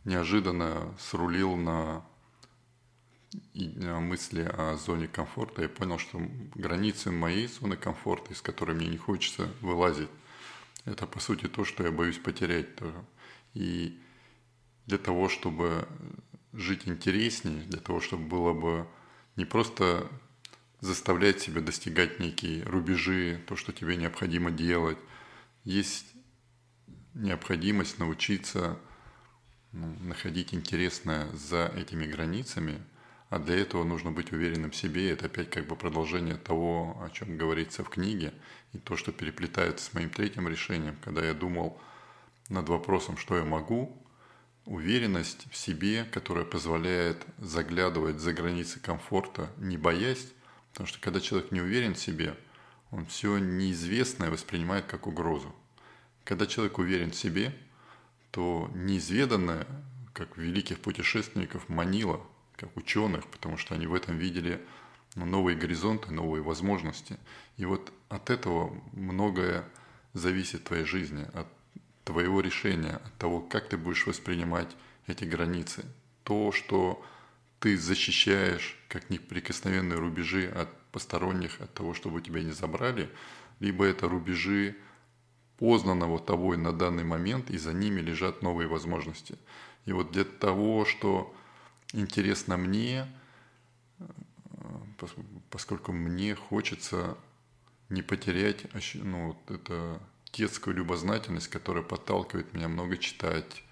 неожиданно срулил на мысли о зоне комфорта и понял, что границы моей зоны комфорта, из которой мне не хочется вылазить, это по сути то, что я боюсь потерять. И для того, чтобы жить интереснее, для того, чтобы было бы не просто заставлять себя достигать некие рубежи, то, что тебе необходимо делать. Есть необходимость научиться ну, находить интересное за этими границами, а для этого нужно быть уверенным в себе. Это опять как бы продолжение того, о чем говорится в книге, и то, что переплетается с моим третьим решением, когда я думал над вопросом, что я могу, уверенность в себе, которая позволяет заглядывать за границы комфорта, не боясь, потому что когда человек не уверен в себе, он все неизвестное воспринимает как угрозу. Когда человек уверен в себе, то неизведанное, как великих путешественников, манило, как ученых, потому что они в этом видели ну, новые горизонты, новые возможности. И вот от этого многое зависит в твоей жизни, от твоего решения, от того, как ты будешь воспринимать эти границы. То, что ты защищаешь как неприкосновенные рубежи от посторонних, от того, чтобы тебя не забрали, либо это рубежи познанного тобой на данный момент, и за ними лежат новые возможности. И вот для того, что интересно мне, поскольку мне хочется не потерять ну, вот это детскую любознательность, которая подталкивает меня много читать,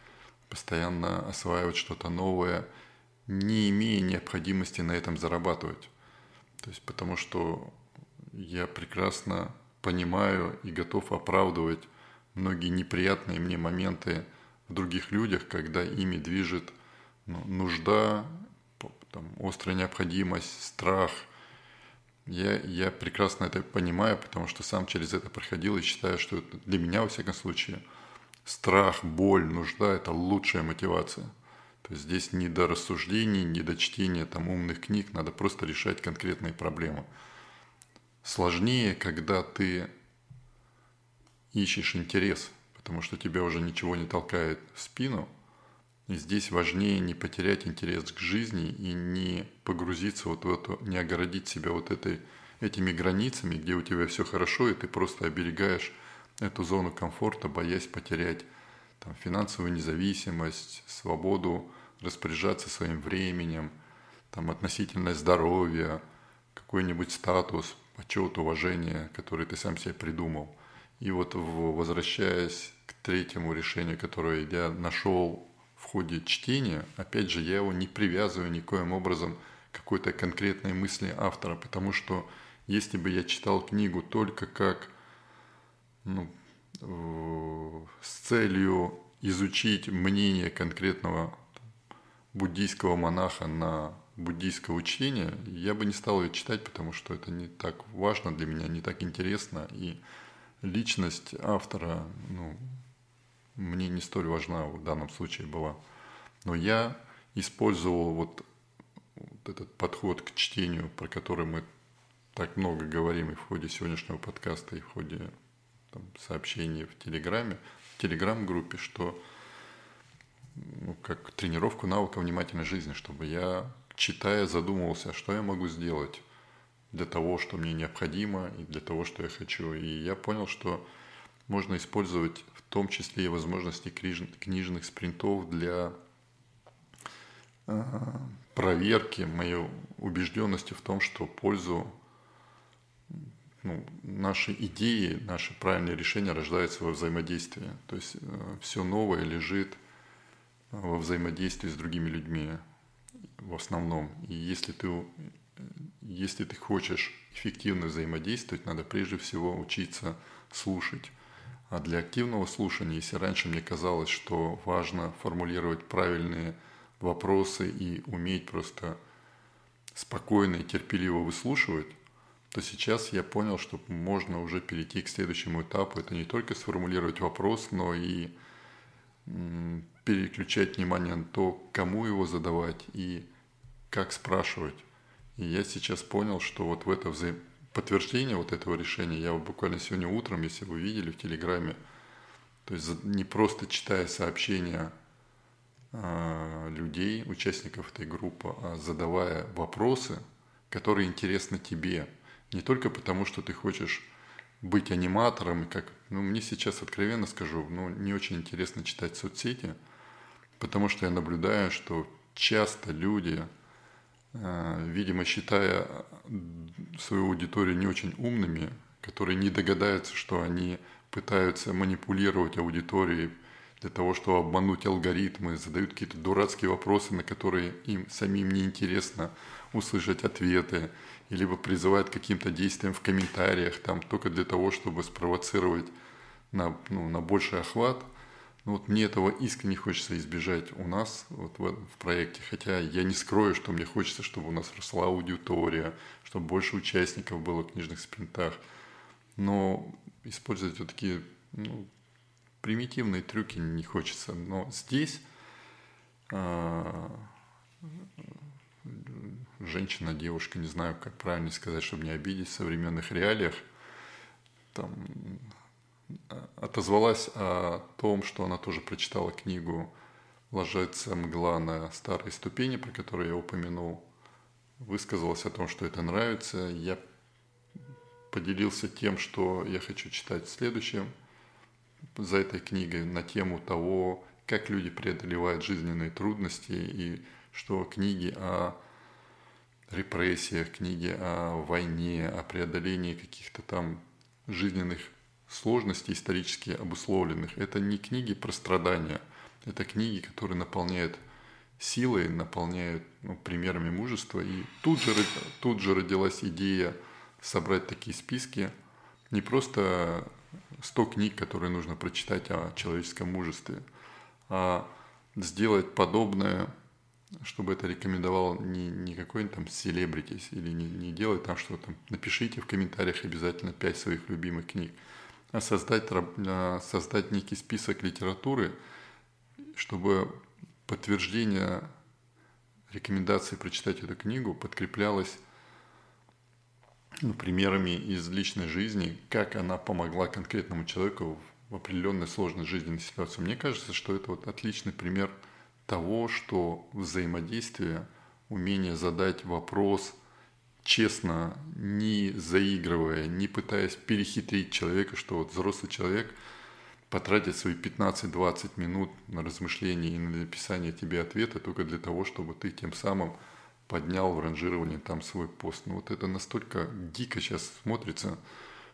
постоянно осваивать что-то новое, не имея необходимости на этом зарабатывать. То есть потому что я прекрасно понимаю и готов оправдывать многие неприятные мне моменты в других людях, когда ими движет ну, нужда, там, острая необходимость, страх. Я, я прекрасно это понимаю, потому что сам через это проходил и считаю, что для меня, во всяком случае, страх, боль, нужда – это лучшая мотивация. То есть здесь не до рассуждений, не до чтения там, умных книг, надо просто решать конкретные проблемы – Сложнее, когда ты ищешь интерес, потому что тебя уже ничего не толкает в спину. И здесь важнее не потерять интерес к жизни и не погрузиться вот в эту, не огородить себя вот этой, этими границами, где у тебя все хорошо, и ты просто оберегаешь эту зону комфорта, боясь потерять там, финансовую независимость, свободу распоряжаться своим временем, там, относительное здоровье, какой-нибудь статус, почет, уважение, который ты сам себе придумал. И вот возвращаясь к третьему решению, которое я нашел ходе чтения, опять же, я его не привязываю никоим образом к какой-то конкретной мысли автора, потому что если бы я читал книгу только как ну, с целью изучить мнение конкретного буддийского монаха на буддийское учение, я бы не стал ее читать, потому что это не так важно для меня, не так интересно. И личность автора, ну, мне не столь важна в данном случае была. Но я использовал вот, вот этот подход к чтению, про который мы так много говорим и в ходе сегодняшнего подкаста, и в ходе там, сообщений в Телеграме, в Телеграм-группе, что ну, как тренировку навыка внимательной жизни, чтобы я читая, задумывался, что я могу сделать для того, что мне необходимо и для того, что я хочу. И я понял, что можно использовать том числе и возможности книжных спринтов для а, проверки моей убежденности в том, что пользу ну, наши идеи, наши правильные решения рождаются во взаимодействии. То есть э, все новое лежит во взаимодействии с другими людьми в основном. И если ты, если ты хочешь эффективно взаимодействовать, надо прежде всего учиться слушать. А для активного слушания, если раньше мне казалось, что важно формулировать правильные вопросы и уметь просто спокойно и терпеливо выслушивать, то сейчас я понял, что можно уже перейти к следующему этапу. Это не только сформулировать вопрос, но и переключать внимание на то, кому его задавать и как спрашивать. И я сейчас понял, что вот в это взаим... подтверждение вот этого решения, я вот буквально сегодня утром, если вы видели в Телеграме, то есть не просто читая сообщения э, людей, участников этой группы, а задавая вопросы, которые интересны тебе. Не только потому, что ты хочешь быть аниматором, как, ну, мне сейчас откровенно скажу, ну, не очень интересно читать соцсети, потому что я наблюдаю, что часто люди, видимо, считая свою аудиторию не очень умными, которые не догадаются, что они пытаются манипулировать аудиторией для того, чтобы обмануть алгоритмы, задают какие-то дурацкие вопросы, на которые им самим не интересно услышать ответы, либо призывают к каким-то действиям в комментариях, там только для того, чтобы спровоцировать на, ну, на больший охват. Ну, вот мне этого искренне хочется избежать у нас вот в, в проекте. Хотя я не скрою, что мне хочется, чтобы у нас росла аудитория, чтобы больше участников было в книжных спринтах. Но использовать вот такие ну, примитивные трюки не хочется. Но здесь э, женщина, девушка, не знаю, как правильно сказать, чтобы не обидеть в современных реалиях, там, отозвалась о том, что она тоже прочитала книгу «Ложится мгла на старые ступени», про которую я упомянул, высказалась о том, что это нравится. Я поделился тем, что я хочу читать в следующем за этой книгой на тему того, как люди преодолевают жизненные трудности и что книги о репрессиях, книги о войне, о преодолении каких-то там жизненных сложностей исторически обусловленных. Это не книги про страдания, это книги, которые наполняют силой, наполняют ну, примерами мужества. И тут же, тут же родилась идея собрать такие списки, не просто 100 книг, которые нужно прочитать о человеческом мужестве, а сделать подобное, чтобы это рекомендовал не, не какой-нибудь там селебритис или не, не делать там что там, напишите в комментариях обязательно 5 своих любимых книг, создать, а создать некий список литературы, чтобы подтверждение рекомендации прочитать эту книгу подкреплялось ну, примерами из личной жизни, как она помогла конкретному человеку в определенной сложной жизненной ситуации. Мне кажется, что это вот отличный пример того, что взаимодействие, умение задать вопрос честно, не заигрывая, не пытаясь перехитрить человека, что вот взрослый человек потратит свои 15-20 минут на размышление и на написание тебе ответа только для того, чтобы ты тем самым поднял в ранжировании там свой пост. Ну вот это настолько дико сейчас смотрится,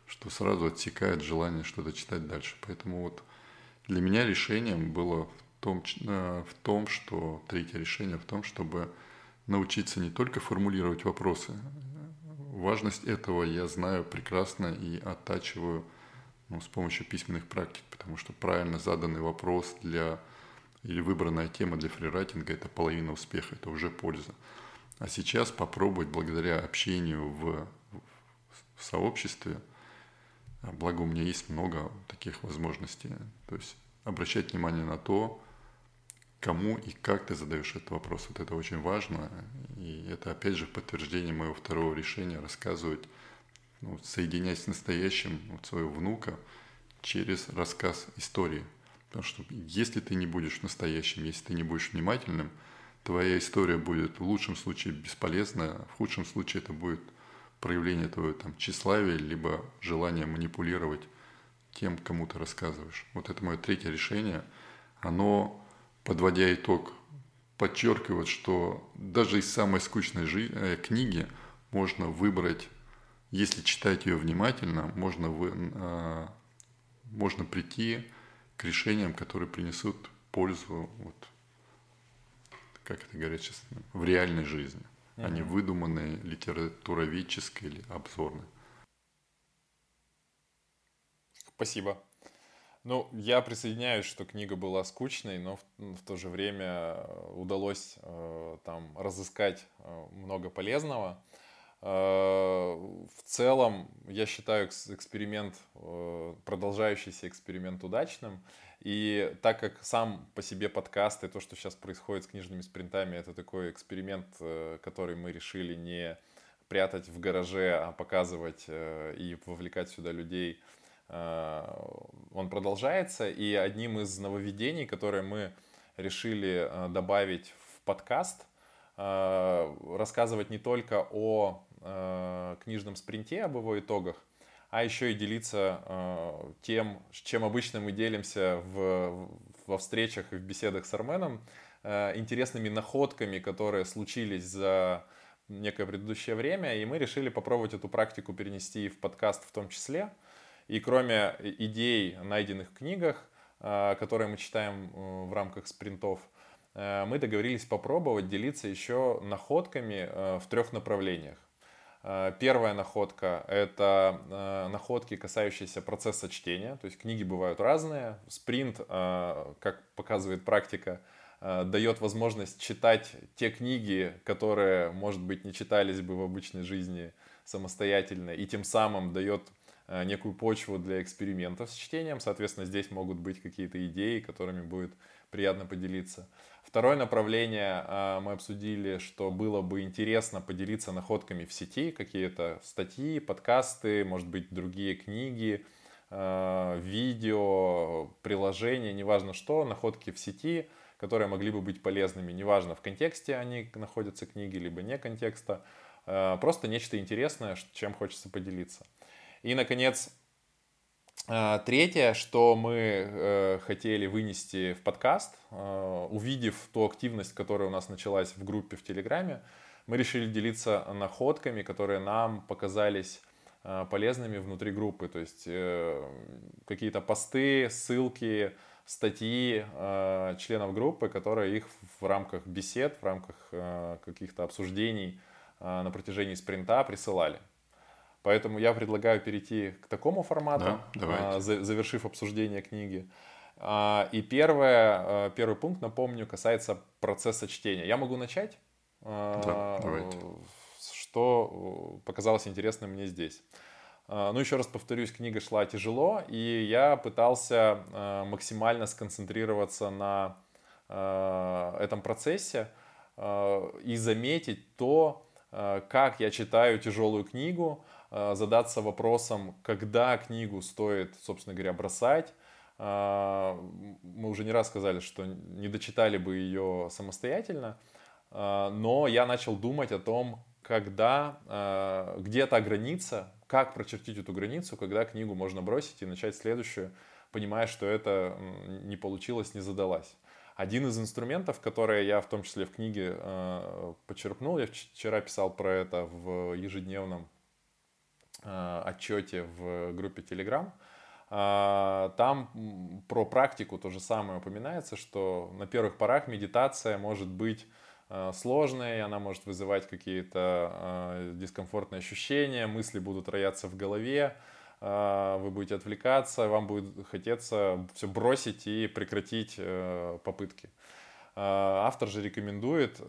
что сразу отсекает желание что-то читать дальше. Поэтому вот для меня решением было в том, э, в том, что третье решение в том, чтобы научиться не только формулировать вопросы. Важность этого я знаю прекрасно и оттачиваю ну, с помощью письменных практик, потому что правильно заданный вопрос для или выбранная тема для фрирайтинга – это половина успеха, это уже польза. А сейчас попробовать благодаря общению в, в сообществе, благо у меня есть много таких возможностей, то есть обращать внимание на то, кому и как ты задаешь этот вопрос. Вот это очень важно. И это опять же подтверждение моего второго решения рассказывать, ну, соединять с настоящим вот, своего внука через рассказ истории. Потому что если ты не будешь настоящим, если ты не будешь внимательным – твоя история будет в лучшем случае бесполезная, в худшем случае это будет проявление твоего там тщеславия, либо желание манипулировать тем, кому ты рассказываешь. Вот это мое третье решение. Оно, подводя итог, подчеркивает, что даже из самой скучной жи- э, книги можно выбрать, если читать ее внимательно, можно, вы, э, можно прийти к решениям, которые принесут пользу вот, как это говорят сейчас, в реальной жизни, mm-hmm. а не выдуманной литературоведческой или обзорной. Спасибо. Ну, я присоединяюсь, что книга была скучной, но в, в то же время удалось э, там разыскать э, много полезного. Э, в целом, я считаю эксперимент, э, продолжающийся эксперимент удачным. И так как сам по себе подкаст и то, что сейчас происходит с книжными спринтами, это такой эксперимент, э, который мы решили не прятать в гараже, а показывать э, и вовлекать сюда людей, э, он продолжается. И одним из нововведений, которые мы решили добавить в подкаст, рассказывать не только о книжном спринте, об его итогах, а еще и делиться э, тем, чем обычно мы делимся в, во встречах и в беседах с Арменом, э, интересными находками, которые случились за некое предыдущее время, и мы решили попробовать эту практику перенести в подкаст в том числе. И кроме идей, найденных в книгах, которые мы читаем в рамках спринтов, мы договорились попробовать делиться еще находками в трех направлениях. Первая находка — это находки, касающиеся процесса чтения. То есть книги бывают разные. Спринт, как показывает практика, Э, дает возможность читать те книги, которые, может быть, не читались бы в обычной жизни самостоятельно, и тем самым дает э, некую почву для экспериментов с чтением. Соответственно, здесь могут быть какие-то идеи, которыми будет приятно поделиться. Второе направление э, мы обсудили, что было бы интересно поделиться находками в сети, какие-то статьи, подкасты, может быть, другие книги, видео, приложения, неважно что, находки в сети – которые могли бы быть полезными. Неважно, в контексте они находятся книги, либо не контекста. Э, просто нечто интересное, чем хочется поделиться. И, наконец, э, Третье, что мы э, хотели вынести в подкаст, увидев ту активность, которая у нас началась в группе в Телеграме, мы решили делиться находками, которые нам показались полезными внутри группы. То есть какие-то посты, ссылки, статьи э, членов группы, которые их в рамках бесед, в рамках э, каких-то обсуждений э, на протяжении спринта присылали. Поэтому я предлагаю перейти к такому формату, да, э, завершив обсуждение книги. Э, и первое, э, первый пункт, напомню, касается процесса чтения. Я могу начать? Э, да, давайте. Что показалось интересным мне здесь. А, ну, еще раз повторюсь, книга шла тяжело, и я пытался а, максимально сконцентрироваться на а, этом процессе и заметить то, как я читаю тяжелую книгу, задаться вопросом, когда книгу стоит, собственно говоря, бросать. Мы уже не раз сказали, что не дочитали бы ее самостоятельно, но я начал думать о том, когда где-то граница, как прочертить эту границу, когда книгу можно бросить и начать следующую, понимая, что это не получилось, не задалась. Один из инструментов, которые я в том числе в книге э, почерпнул, я вчера писал про это в ежедневном отчете в группе Telegram. Э, там про практику то же самое упоминается, что на первых порах медитация может быть Э, сложной, она может вызывать какие-то э, дискомфортные ощущения, мысли будут рояться в голове, э, вы будете отвлекаться, вам будет хотеться все бросить и прекратить попытки. Автор же рекомендует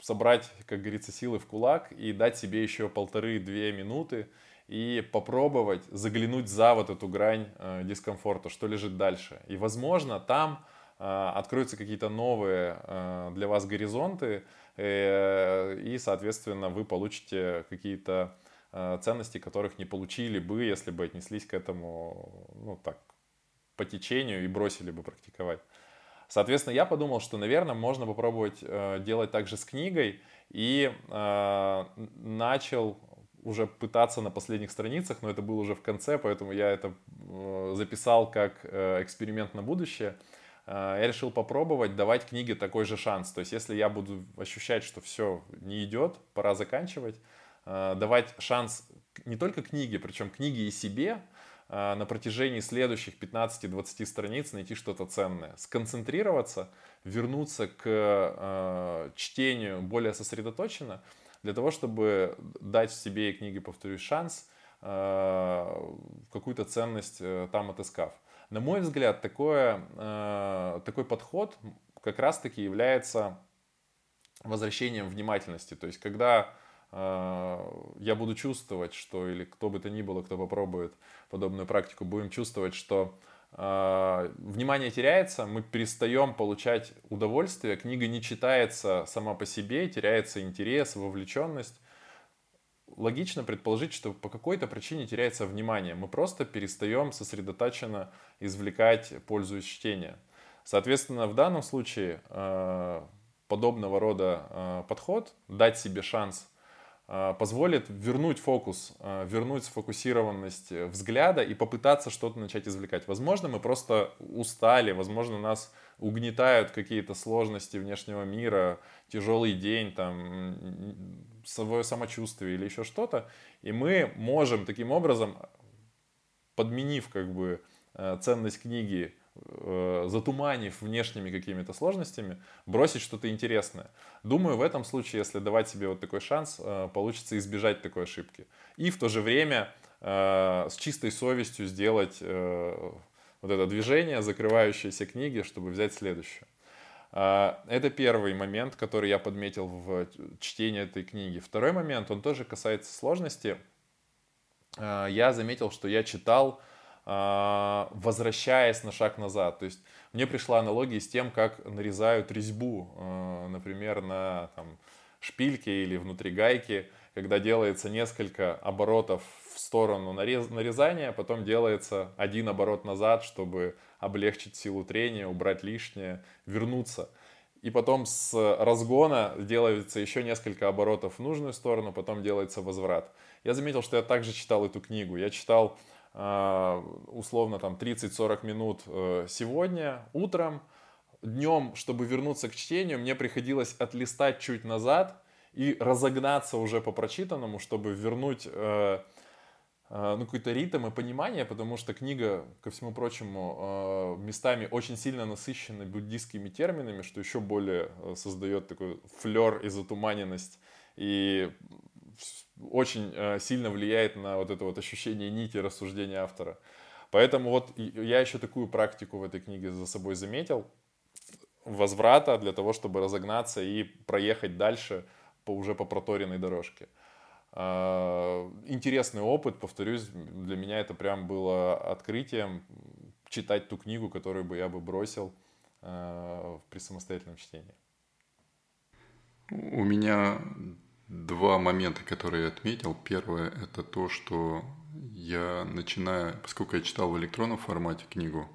собрать, как говорится, силы в кулак и дать себе еще полторы-две минуты и попробовать заглянуть за вот эту грань дискомфорта, что лежит дальше. И, возможно, там Э, откроются какие-то новые э, для вас горизонты, э, и, соответственно, вы получите какие-то ценности, которых не получили бы, если бы отнеслись к этому, ну так, по течению и бросили бы практиковать. Соответственно, я подумал, что, наверное, можно попробовать делать также с книгой, и начал уже пытаться на последних страницах, но это было уже в конце, поэтому я это записал как эксперимент на будущее – Э, я решил попробовать давать книге такой же шанс. То есть, если я буду ощущать, что все не идет, пора заканчивать, э, давать шанс не только книге, причем книге и себе, э, на протяжении следующих 15-20 страниц найти что-то ценное. Сконцентрироваться, вернуться к чтению более сосредоточенно, для того, чтобы дать себе и книге, повторюсь, шанс, какую-то ценность там отыскав. На мой взгляд, такое, э, такой подход как раз-таки является возвращением внимательности. То есть, когда э, я буду чувствовать, что, или кто бы то ни было, кто попробует подобную практику, будем чувствовать, что э, внимание теряется, мы перестаем получать удовольствие, книга не читается сама по себе, теряется интерес, вовлеченность логично предположить, что по какой-то причине теряется внимание. Мы просто перестаем сосредоточенно извлекать пользу из чтения. Соответственно, в данном случае э, подобного рода э, подход, дать себе шанс, э, позволит вернуть фокус, вернуть сфокусированность взгляда и попытаться что-то начать извлекать. Возможно, мы просто устали, возможно, нас угнетают какие-то сложности внешнего мира, тяжелый день, там, свое самочувствие или еще что-то. И мы можем таким образом, подменив как бы э, ценность книги, э, затуманив внешними какими-то сложностями, бросить что-то интересное. Думаю, в этом случае, если давать себе вот такой шанс, э, получится избежать такой ошибки. И в то же время с чистой совестью сделать вот это движение, закрывающееся книги, чтобы взять следующую. Это первый момент, который я подметил в чтении этой книги. Второй момент, он тоже касается сложности. Я заметил, что я читал возвращаясь на шаг назад. То есть мне пришла аналогия с тем, как нарезают резьбу, а, например, на там, шпильке или внутри гайки, когда делается несколько оборотов в сторону нарез, нарезания, потом делается один оборот назад, чтобы облегчить силу трения, убрать лишнее, вернуться. И потом с разгона делается еще несколько оборотов в нужную сторону, потом делается возврат. Я заметил, что я также читал эту книгу. Я читал а, условно там 30-40 минут э, сегодня утром. Днем, чтобы вернуться к чтению, мне приходилось отлистать чуть назад и разогнаться уже по прочитанному, чтобы вернуть э, э, ну, какой-то ритм и понимание, потому что книга, ко всему прочему, местами очень сильно насыщена буддийскими терминами, что еще более создает такой флер и затуманенность. И очень э, сильно влияет на вот это вот ощущение нити рассуждения автора. Поэтому вот я еще такую практику в этой книге за собой заметил. Возврата для того, чтобы разогнаться и проехать дальше по, уже по проторенной дорожке. А, интересный опыт, повторюсь, для меня это прям было открытием читать ту книгу, которую бы я бы бросил э, при самостоятельном чтении. У меня два момента, которые я отметил. Первое – это то, что я начинаю, поскольку я читал в электронном формате книгу,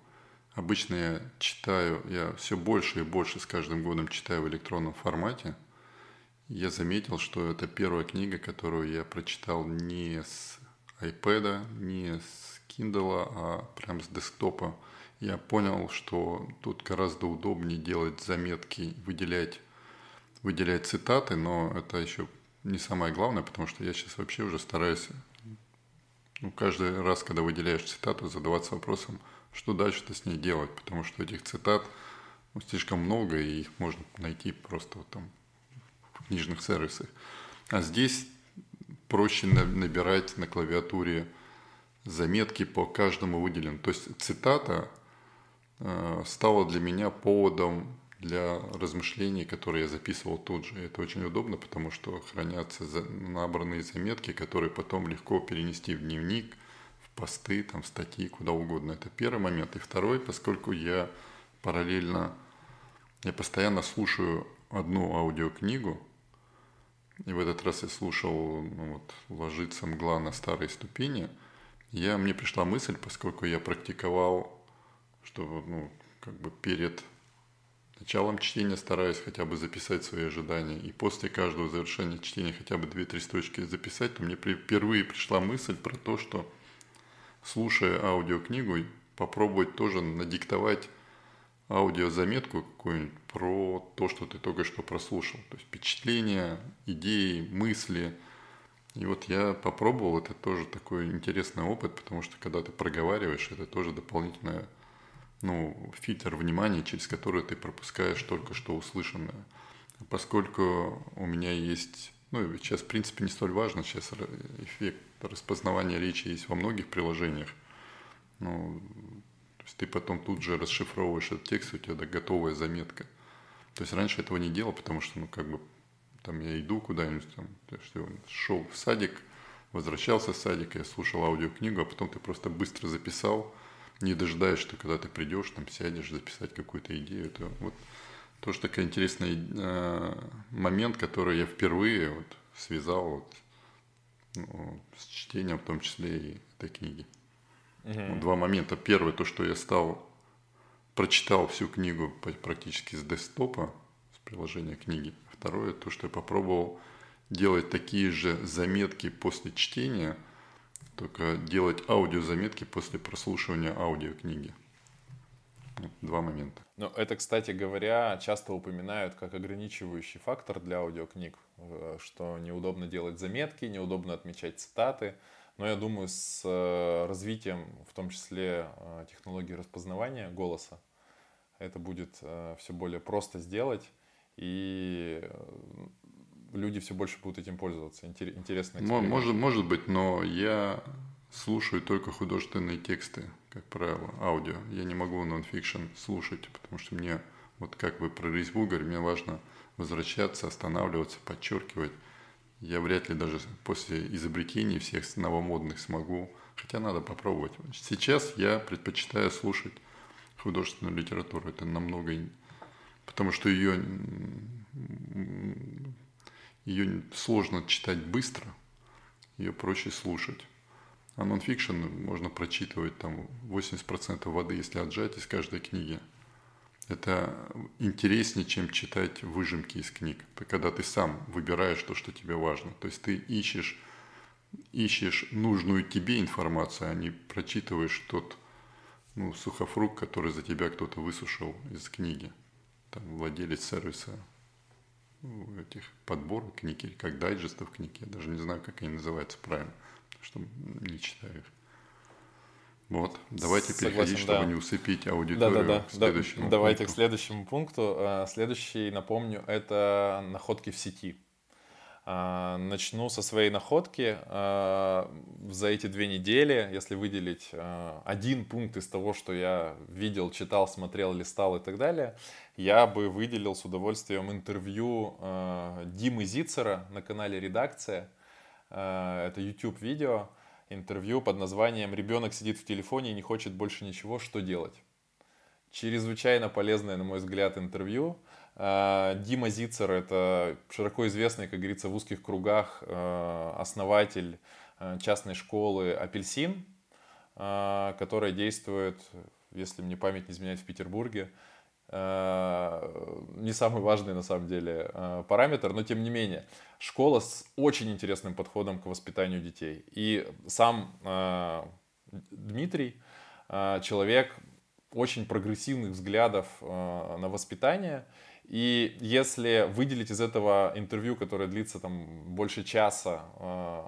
обычно я читаю, я все больше и больше с каждым годом читаю в электронном формате. Я заметил, что это первая книга, которую я прочитал не с iPad, не с Kindle, а прям с десктопа. Я понял, что тут гораздо удобнее делать заметки, выделять выделять цитаты, но это еще не самое главное, потому что я сейчас вообще уже стараюсь ну, каждый раз, когда выделяешь цитату, задаваться вопросом, что дальше-то с ней делать, потому что этих цитат ну, слишком много, и их можно найти просто вот там в книжных сервисах. А здесь проще набирать на клавиатуре заметки по каждому выделенному. То есть цитата э, стала для меня поводом для размышлений, которые я записывал тут же. Это очень удобно, потому что хранятся набранные заметки, которые потом легко перенести в дневник, в посты, там, в статьи, куда угодно. Это первый момент. И второй, поскольку я параллельно, я постоянно слушаю одну аудиокнигу, и в этот раз я слушал ну, вот, «Ложится мгла на старые ступени», я, мне пришла мысль, поскольку я практиковал, что ну, как бы перед Началом чтения стараюсь хотя бы записать свои ожидания. И после каждого завершения чтения хотя бы 2-3 строчки записать, то мне впервые пришла мысль про то, что слушая аудиокнигу, попробовать тоже надиктовать аудиозаметку какую-нибудь про то, что ты только что прослушал. То есть впечатления, идеи, мысли. И вот я попробовал, это тоже такой интересный опыт, потому что когда ты проговариваешь, это тоже дополнительная ну, фильтр внимания, через который ты пропускаешь только что услышанное. Поскольку у меня есть, ну, сейчас, в принципе, не столь важно, сейчас эффект распознавания речи есть во многих приложениях. Ну, то есть ты потом тут же расшифровываешь этот текст, у тебя готовая заметка. То есть раньше этого не делал, потому что, ну, как бы, там я иду куда-нибудь, там, что, шел в садик, возвращался в садик, я слушал аудиокнигу, а потом ты просто быстро записал, не дожидаясь, что когда ты придешь, там сядешь записать какую-то идею. Это вот тоже такой интересный э, момент, который я впервые вот связал вот, ну, с чтением, в том числе и этой книги. Угу. два момента. Первый, то, что я стал, прочитал всю книгу практически с десктопа, с приложения книги. Второе, то, что я попробовал делать такие же заметки после чтения – только делать аудиозаметки после прослушивания аудиокниги. два момента. Ну, это, кстати говоря, часто упоминают как ограничивающий фактор для аудиокниг, э, что неудобно делать заметки, неудобно отмечать цитаты. но я думаю, с э, развитием, в том числе э, технологии распознавания голоса, это будет все более просто сделать, и люди все больше будут этим пользоваться. Интересно. Может, может быть, но я слушаю только художественные тексты, как правило, аудио. Я не могу нонфикшн слушать, потому что мне, вот как вы про резьбу говорите, мне важно возвращаться, останавливаться, подчеркивать. Я вряд ли даже после изобретений всех новомодных смогу, хотя надо попробовать. Сейчас я предпочитаю слушать художественную литературу. Это намного... Потому что ее, ее сложно читать быстро, ее проще слушать. А нонфикшн можно прочитывать там 80% воды, если отжать из каждой книги. Это интереснее, чем читать выжимки из книг. Когда ты сам выбираешь то, что тебе важно. То есть ты ищешь, ищешь нужную тебе информацию, а не прочитываешь тот ну, сухофрукт, который за тебя кто-то высушил из книги. Там владелец сервиса этих подборок книг, или как дайджестов книг, я даже не знаю, как они называются правильно что не читаю их. Вот, давайте Согласен, переходить, чтобы да. не усыпить аудиторию да, да, да. к следующему Давайте пункту. к следующему пункту. А, следующий, напомню, это находки в сети. А, начну со своей находки. А, за эти две недели, если выделить один пункт из того, что я видел, читал, смотрел, листал и так далее, я бы выделил с удовольствием интервью Димы Зицера на канале «Редакция». Это YouTube видео, интервью под названием «Ребенок сидит в телефоне и не хочет больше ничего, что делать?». Чрезвычайно полезное, на мой взгляд, интервью. Э, Дима Зицер – это широко известный, как говорится, в узких кругах э, основатель частной школы «Апельсин», которая действует, если мне память не изменяет, в Петербурге. Э, не самый важный на самом деле э, параметр, но тем не менее, школа с очень интересным подходом к воспитанию детей. И сам э, Дмитрий человек очень прогрессивных взглядов на воспитание. И если выделить из этого интервью, которое длится там больше часа,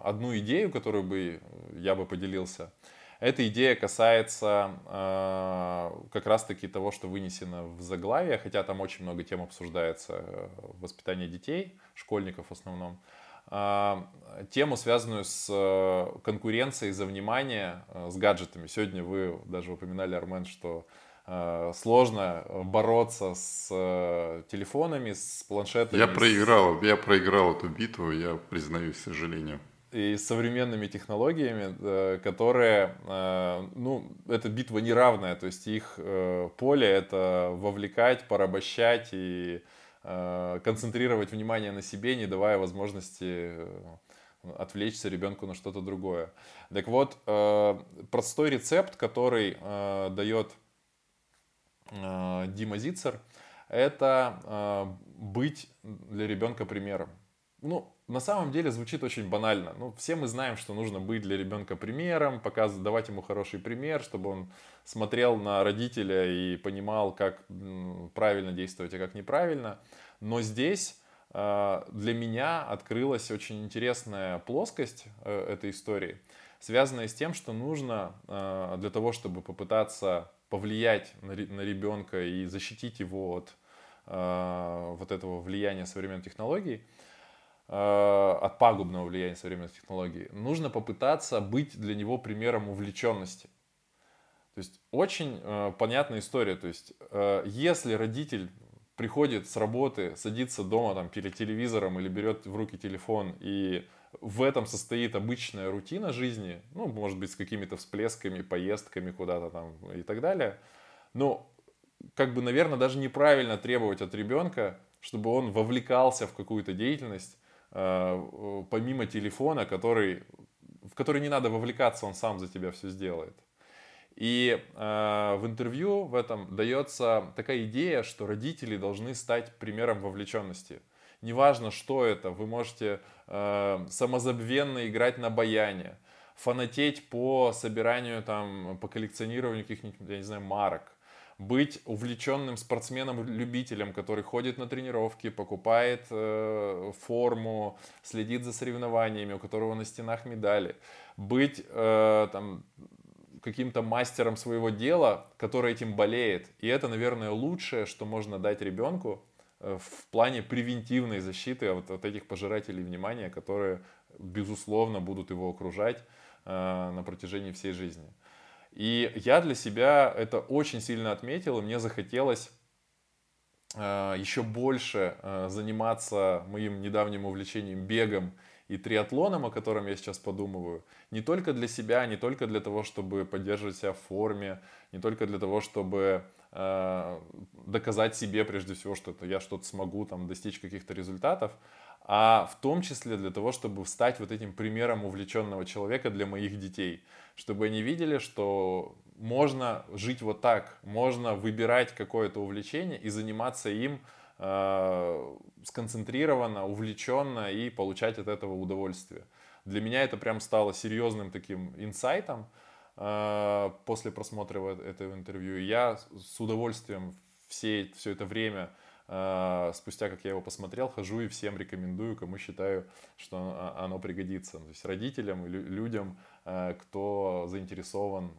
одну идею, которую бы я бы поделился – эта идея касается э, как раз-таки того, что вынесено в заглавие, хотя там очень много тем обсуждается, э, воспитание детей, школьников в основном. Э, тему, связанную с э, конкуренцией за внимание э, с гаджетами. Сегодня вы даже упоминали, Армен, что э, сложно бороться с э, телефонами, с планшетами. Я проиграл, я проиграл эту битву, я признаюсь, к сожалению и современными технологиями, которые, э, ну, эта битва неравная, то есть их э, поле это вовлекать, порабощать и э, концентрировать внимание на себе, не давая возможности отвлечься ребенку на что-то другое. Так вот, простой рецепт, который дает Дима Зицер, это быть для ребенка примером. Ну, на самом деле звучит очень банально. Ну, все мы знаем, что нужно быть для ребенка примером, показывать, давать ему хороший пример, чтобы он смотрел на родителя и понимал, как правильно действовать, а как неправильно. Но здесь э, для меня открылась очень интересная плоскость э, этой истории, связанная с тем, что нужно э, для того, чтобы попытаться повлиять на ребенка и защитить его от вот этого влияния современных технологий, Э, от пагубного влияния современных технологий, нужно попытаться быть для него примером увлеченности. То есть очень э, понятная история. То есть э, если родитель приходит с работы, садится дома там перед телевизором или берет в руки телефон и в этом состоит обычная рутина жизни, ну, может быть, с какими-то всплесками, поездками куда-то там и так далее. Но, как бы, наверное, даже неправильно требовать от ребенка, чтобы он вовлекался в какую-то деятельность, Э, помимо телефона, который, в который не надо вовлекаться, он сам за тебя все сделает. И э, в интервью в этом дается такая идея, что родители должны стать примером вовлеченности. Неважно, что это, вы можете э, самозабвенно играть на баяне, фанатеть по собиранию, там, по коллекционированию каких-нибудь, я не знаю, марок. быть увлеченным спортсменом-любителем, который ходит на тренировки, покупает э, форму, следит за соревнованиями, у которого на стенах медали, быть э, там, каким-то мастером своего дела, который этим болеет. И это, наверное, лучшее, что можно дать ребенку в плане превентивной защиты от, от этих пожирателей внимания, которые, безусловно, будут его окружать э, на протяжении всей жизни. И я для себя это очень сильно отметил, и мне захотелось э, еще больше э, заниматься моим недавним увлечением бегом и триатлоном, о котором я сейчас подумываю, не только для себя, не только для того, чтобы поддерживать себя в форме, не только для того, чтобы э, доказать себе прежде всего, что это я что-то смогу там достичь каких-то результатов, а в том числе для того, чтобы стать вот этим примером увлеченного человека для моих детей, чтобы они видели, что можно жить вот так, можно выбирать какое-то увлечение и заниматься им э, сконцентрированно, увлеченно и получать от этого удовольствие. Для меня это прям стало серьезным таким инсайтом э, после просмотра этого интервью. Я с удовольствием все, все это время а, спустя как я его посмотрел, хожу и всем рекомендую, кому считаю, что а, оно пригодится. То есть родителям и людям, а, кто заинтересован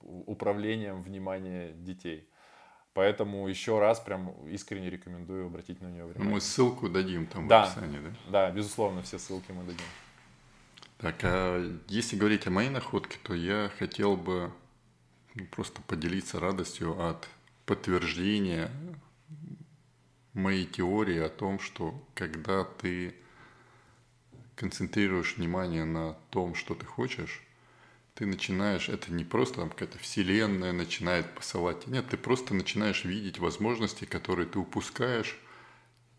управлением внимания детей. Поэтому еще раз прям искренне рекомендую обратить на нее внимание. Мы ссылку дадим там да, в описании, да? Да, безусловно, все ссылки мы дадим. Так, а если говорить о моей находке, то я хотел бы ну, просто поделиться радостью от подтверждения моей теории о том, что когда ты концентрируешь внимание на том, что ты хочешь, ты начинаешь, это не просто там какая-то вселенная начинает посылать, нет, ты просто начинаешь видеть возможности, которые ты упускаешь,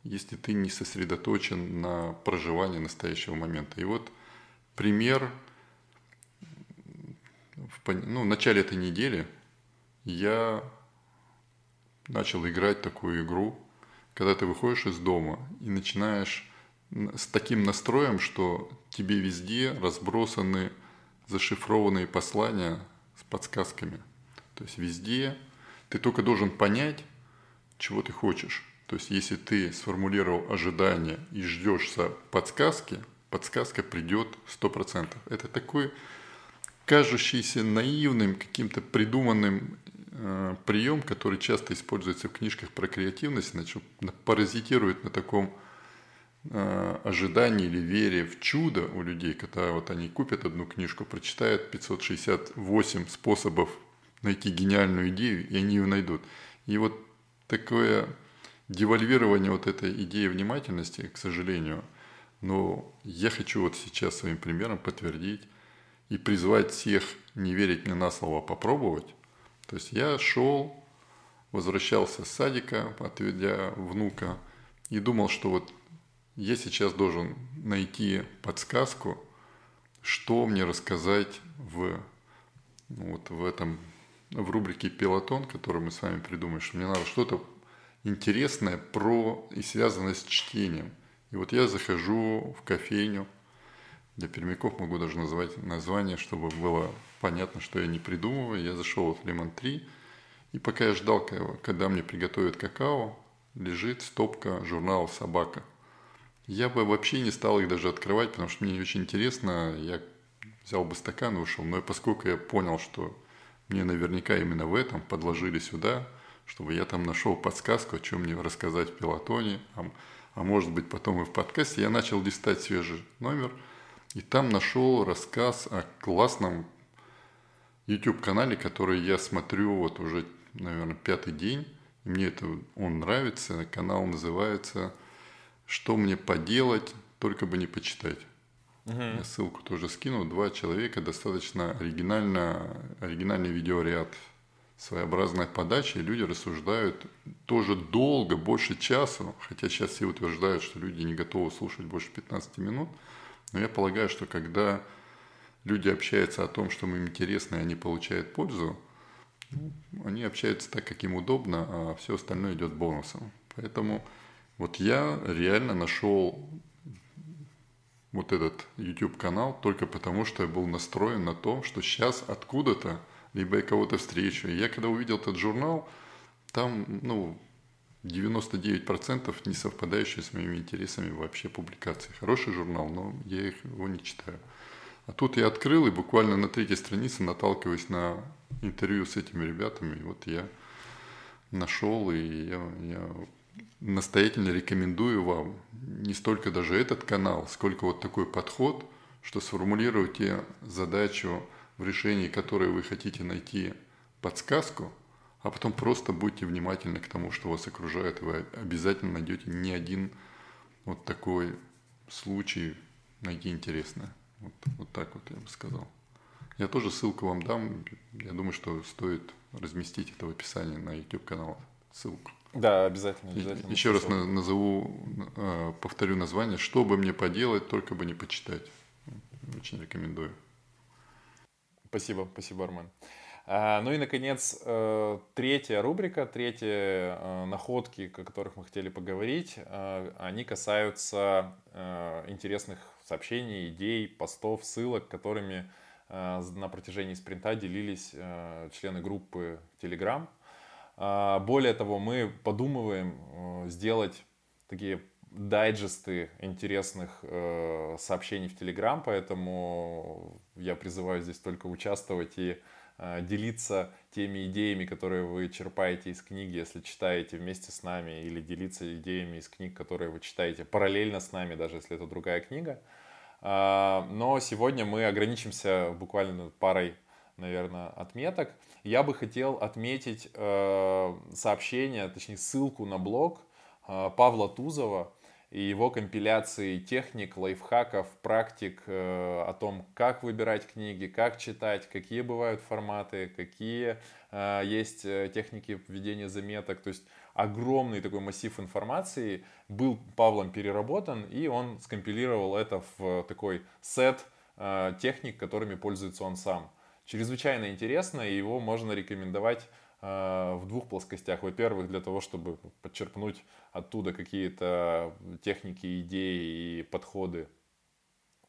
если ты не сосредоточен на проживании настоящего момента. И вот пример, в, ну, в начале этой недели я начал играть такую игру, когда ты выходишь из дома и начинаешь с таким настроем, что тебе везде разбросаны зашифрованные послания с подсказками. То есть везде ты только должен понять, чего ты хочешь. То есть если ты сформулировал ожидания и ждешь подсказки, подсказка придет 100%. Это такой кажущийся наивным, каким-то придуманным Э, прием, который часто используется в книжках про креативность, значит, паразитирует на таком э, ожидании или вере в чудо у людей, когда вот они купят одну книжку, прочитают 568 способов найти гениальную идею, и они ее найдут. И вот такое девальвирование вот этой идеи внимательности, к сожалению, но я хочу вот сейчас своим примером подтвердить и призвать всех не верить мне на слово, а попробовать, то есть я шел, возвращался с садика, отведя внука, и думал, что вот я сейчас должен найти подсказку, что мне рассказать в, ну, вот в этом, в рубрике «Пилотон», которую мы с вами придумаем, что мне надо что-то интересное про и связанное с чтением. И вот я захожу в кофейню, для пермяков могу даже назвать название, чтобы было понятно, что я не придумываю. Я зашел в Лемон 3, и пока я ждал, когда мне приготовят какао, лежит стопка журнала «Собака». Я бы вообще не стал их даже открывать, потому что мне очень интересно. Я взял бы стакан и ушел. Но поскольку я понял, что мне наверняка именно в этом подложили сюда, чтобы я там нашел подсказку, о чем мне рассказать в пилотоне, а, может быть потом и в подкасте, я начал листать свежий номер – и там нашел рассказ о классном YouTube-канале, который я смотрю вот уже, наверное, пятый день. И мне это он нравится. Канал называется «Что мне поделать, только бы не почитать». Угу. Я ссылку тоже скину. Два человека, достаточно оригинально, оригинальный видеоряд, своеобразная подача, и люди рассуждают тоже долго, больше часа, хотя сейчас все утверждают, что люди не готовы слушать больше 15 минут – но я полагаю, что когда люди общаются о том, что им интересно, и они получают пользу, ну, они общаются так, как им удобно, а все остальное идет бонусом. Поэтому вот я реально нашел вот этот YouTube канал только потому, что я был настроен на том, что сейчас откуда-то либо я кого-то встречу. Я когда увидел этот журнал, там, ну, 99% не совпадающие с моими интересами вообще публикации. Хороший журнал, но я их, его не читаю. А тут я открыл и буквально на третьей странице наталкиваюсь на интервью с этими ребятами. И вот я нашел, и я, я настоятельно рекомендую вам не столько даже этот канал, сколько вот такой подход, что сформулируйте задачу, в решении которой вы хотите найти подсказку, а потом просто будьте внимательны к тому, что вас окружает, и вы обязательно найдете не один вот такой случай, найти интересное. Вот, вот так вот я бы сказал. Я тоже ссылку вам дам. Я думаю, что стоит разместить это в описании на YouTube канал. Ссылку. Да, обязательно. обязательно. Еще раз назову, э, повторю название. Что бы мне поделать, только бы не почитать. Очень рекомендую. Спасибо, спасибо, Армен. А, ну и, наконец, э, третья рубрика, третьи э, находки, о которых мы хотели поговорить, они касаются интересных сообщений, идей, постов, ссылок, которыми на протяжении спринта делились члены группы Telegram – а, более того, мы подумываем э, сделать такие дайджесты интересных э, сообщений в Телеграм, поэтому я призываю здесь только участвовать и э, делиться теми идеями, которые вы черпаете из книги, если читаете вместе с нами, или делиться идеями из книг, которые вы читаете параллельно с нами, даже если это другая книга. А, но сегодня мы ограничимся буквально парой, наверное, отметок. Я бы хотел отметить э, сообщение, точнее ссылку на блог э, Павла Тузова и его компиляции техник, лайфхаков, практик э, о том, как выбирать книги, как читать, какие бывают форматы, какие э, есть э, техники введения заметок. То есть огромный такой массив информации был Павлом переработан, и он скомпилировал это в такой сет техник, которыми пользуется он сам чрезвычайно интересно, и его можно рекомендовать в двух плоскостях. Во-первых, для того, чтобы подчерпнуть оттуда какие-то техники, идеи и подходы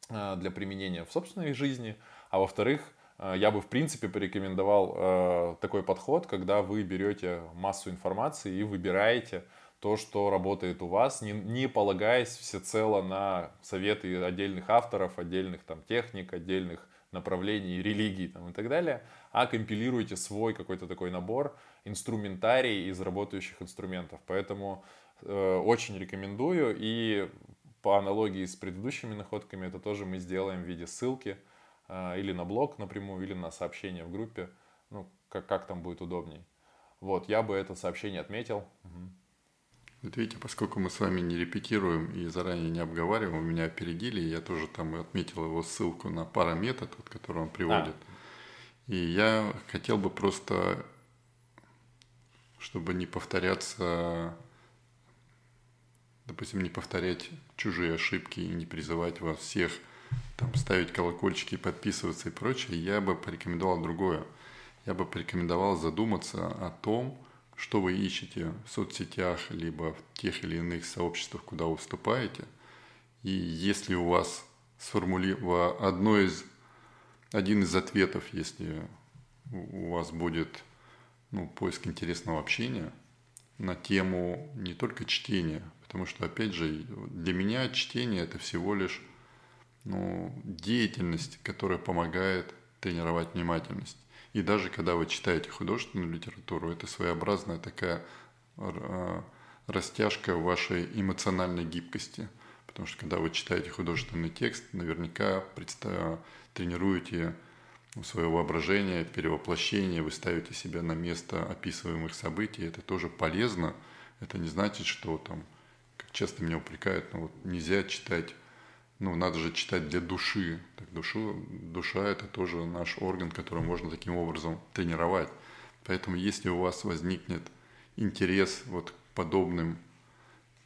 э, для применения в собственной жизни. А во-вторых, э, я бы в принципе порекомендовал такой подход, когда вы берете массу информации и выбираете то, что работает у вас, не полагаясь всецело на советы отдельных авторов, отдельных там техник, отдельных направлений, религий там, и так далее, а компилируете свой какой-то такой набор, инструментарий из работающих инструментов. Поэтому э, очень рекомендую и по аналогии с предыдущими находками это тоже мы сделаем в виде ссылки э, или на блог напрямую, или на сообщение в группе, ну, как, как там будет удобней. Вот, я бы это сообщение отметил. Угу. Вот видите, поскольку мы с вами не репетируем и заранее не обговариваем, меня опередили, я тоже там отметил его ссылку на параметод, вот, который он приводит. А. И я хотел бы просто, чтобы не повторяться, допустим, не повторять чужие ошибки и не призывать вас всех там, ставить колокольчики, подписываться и прочее, я бы порекомендовал другое. Я бы порекомендовал задуматься о том, что вы ищете в соцсетях, либо в тех или иных сообществах, куда вы вступаете. И если у вас сформулировано одно из, один из ответов, если у вас будет ну, поиск интересного общения на тему не только чтения, потому что, опять же, для меня чтение – это всего лишь ну, деятельность, которая помогает тренировать внимательность. И даже когда вы читаете художественную литературу, это своеобразная такая а, растяжка вашей эмоциональной гибкости. Потому что когда вы читаете художественный текст, наверняка представ... тренируете свое воображение, перевоплощение, вы ставите себя на место описываемых событий. Это тоже полезно. Это не значит, что там, как часто меня упрекают, ну вот нельзя читать ну, надо же читать для души. Так душу, душа – это тоже наш орган, который можно таким образом тренировать. Поэтому если у вас возникнет интерес вот к подобным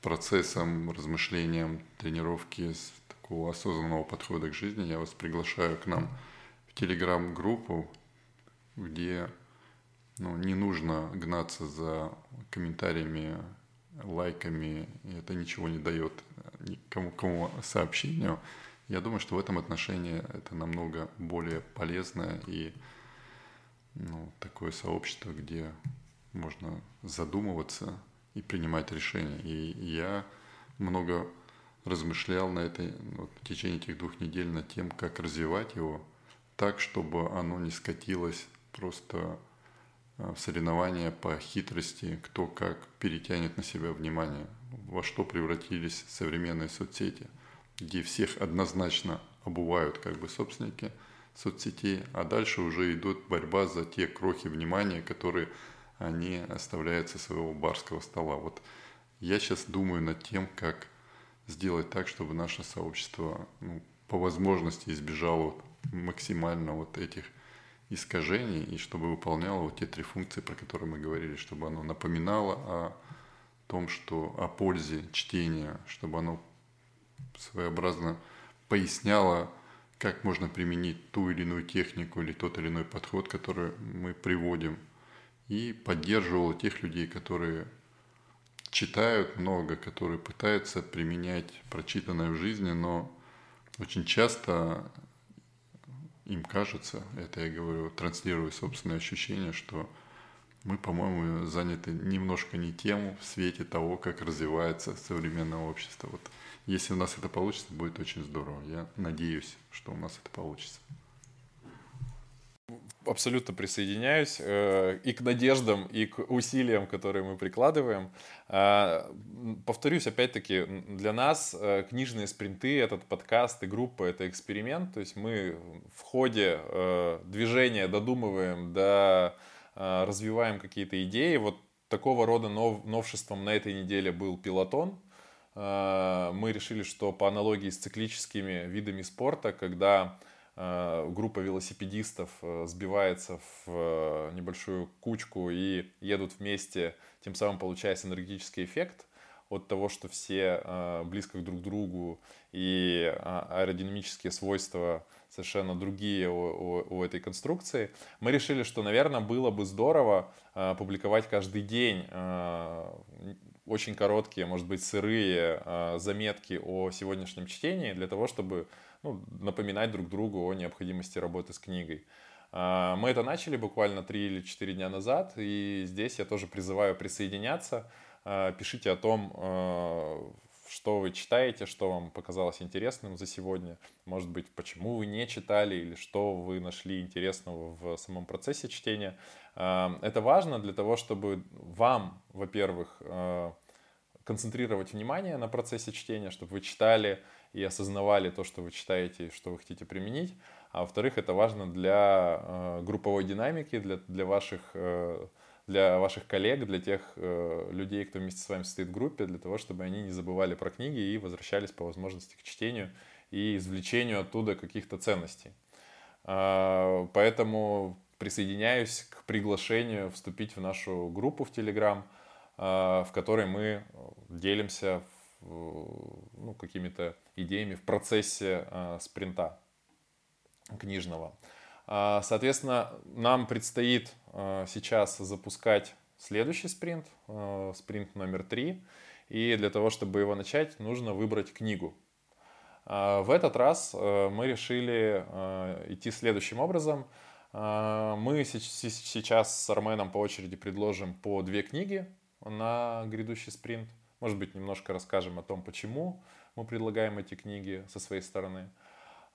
процессам, размышлениям, тренировки с такого осознанного подхода к жизни, я вас приглашаю к нам в телеграм-группу, где ну, не нужно гнаться за комментариями, лайками, и это ничего не дает никому кому сообщению. Я думаю, что в этом отношении это намного более полезно и ну, такое сообщество, где можно задумываться и принимать решения. И я много размышлял на этой, вот, в течение этих двух недель над тем, как развивать его так, чтобы оно не скатилось просто а, в соревнования по хитрости, кто как перетянет на себя внимание, во что превратились современные соцсети, где всех однозначно обувают как бы собственники соцсетей, а дальше уже идет борьба за те крохи внимания, которые они оставляют со своего барского стола. Вот я сейчас думаю над тем, как сделать так, чтобы наше сообщество ну, по возможности избежало максимально вот этих искажений и чтобы выполняло вот те три функции, про которые мы говорили, чтобы оно напоминало о том, что о пользе чтения, чтобы оно своеобразно поясняло, как можно применить ту или иную технику или тот или иной подход, который мы приводим, и поддерживало тех людей, которые читают много, которые пытаются применять прочитанное в жизни, но очень часто им кажется, это я говорю, транслирую собственное ощущение, что мы, по-моему, заняты немножко не тем в свете того, как развивается современное общество. Вот если у нас это получится, будет очень здорово. Я надеюсь, что у нас это получится абсолютно присоединяюсь э, и к надеждам, и к усилиям, которые мы прикладываем. Э, повторюсь, опять-таки, для нас э, книжные спринты, этот подкаст и группа — это эксперимент. То есть мы в ходе движения додумываем, э, развиваем какие-то идеи. Вот такого рода нов, новшеством на этой неделе был пилотон. Э, мы решили, что по аналогии с циклическими видами спорта, когда Э, группа велосипедистов э, сбивается в э, небольшую кучку и едут вместе, тем самым получая энергетический эффект от того, что все близко друг к другу и аэродинамические свойства совершенно другие у, у, у этой конструкции. Мы решили, что, наверное, было бы здорово публиковать каждый день очень короткие, может быть, сырые заметки о сегодняшнем чтении для того, чтобы ну, напоминать друг другу о необходимости работы с книгой. А, мы это начали буквально 3 или 4 дня назад, и здесь я тоже призываю присоединяться. А, пишите о том, а, что вы читаете, что вам показалось интересным за сегодня, может быть, почему вы не читали или что вы нашли интересного в самом процессе чтения. Это важно для того, чтобы вам, во-первых, концентрировать внимание на процессе чтения, чтобы вы читали и осознавали то, что вы читаете, что вы хотите применить. А во-вторых, это важно для э, групповой динамики, для, для, ваших, э, для ваших коллег, для тех э, людей, кто вместе с вами стоит в группе, для того, чтобы они не забывали про книги и возвращались по возможности к чтению и извлечению оттуда каких-то ценностей. Э, поэтому присоединяюсь к приглашению вступить в нашу группу в Telegram, э, в которой мы делимся ну, какими-то идеями в процессе э, спринта книжного. А, соответственно, нам предстоит э, сейчас запускать следующий спринт, э, спринт номер три. И для того, чтобы его начать, нужно выбрать книгу. А, в этот раз мы решили идти следующим образом. Мы сейчас с Арменом по очереди предложим по две книги на грядущий спринт. Может быть, немножко расскажем о том, почему мы предлагаем эти книги со своей стороны.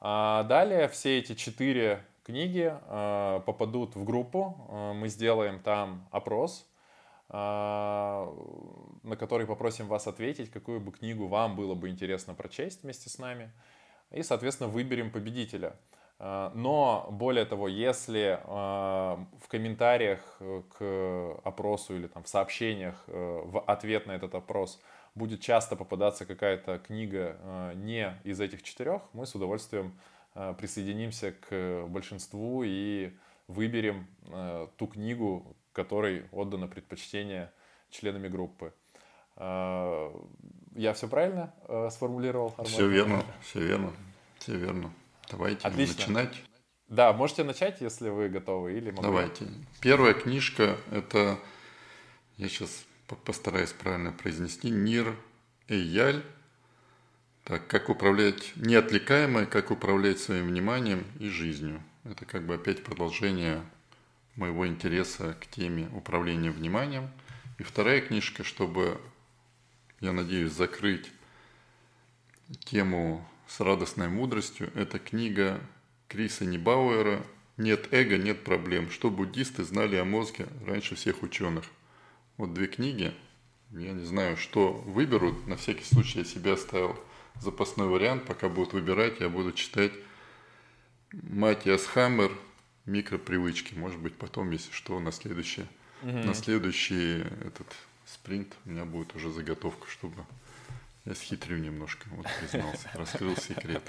А далее все эти четыре книги а, попадут в группу. А, мы сделаем там опрос, на который попросим вас ответить, какую бы книгу вам было бы интересно прочесть вместе с нами. И, соответственно, выберем победителя. Но, более того, если в комментариях к опросу или там, в сообщениях в ответ на этот опрос – будет часто попадаться какая-то книга э, не из этих четырех, мы с удовольствием э, присоединимся к большинству и выберем э, ту книгу, которой отдано предпочтение членами группы. Я все правильно сформулировал? Арман? Все верно, все верно, все верно. Давайте Отлично. начинать. Да, можете начать, если вы готовы, или могу Давайте. Первая книжка это я сейчас постараюсь правильно произнести, Нир Эйяль. Так, как управлять неотвлекаемое, как управлять своим вниманием и жизнью. Это как бы опять продолжение моего интереса к теме управления вниманием. И вторая книжка, чтобы, я надеюсь, закрыть тему с радостной мудростью, это книга Криса Нибауэра «Нет эго, нет проблем. Что буддисты знали о мозге раньше всех ученых». Вот две книги. Я не знаю, что выберут. На всякий случай я себе оставил запасной вариант. Пока будут выбирать, я буду читать Матиас Хаммер «Микропривычки». Может быть, потом, если что, на следующий, угу. на следующий этот спринт у меня будет уже заготовка, чтобы я схитрю немножко, вот признался, раскрыл секрет.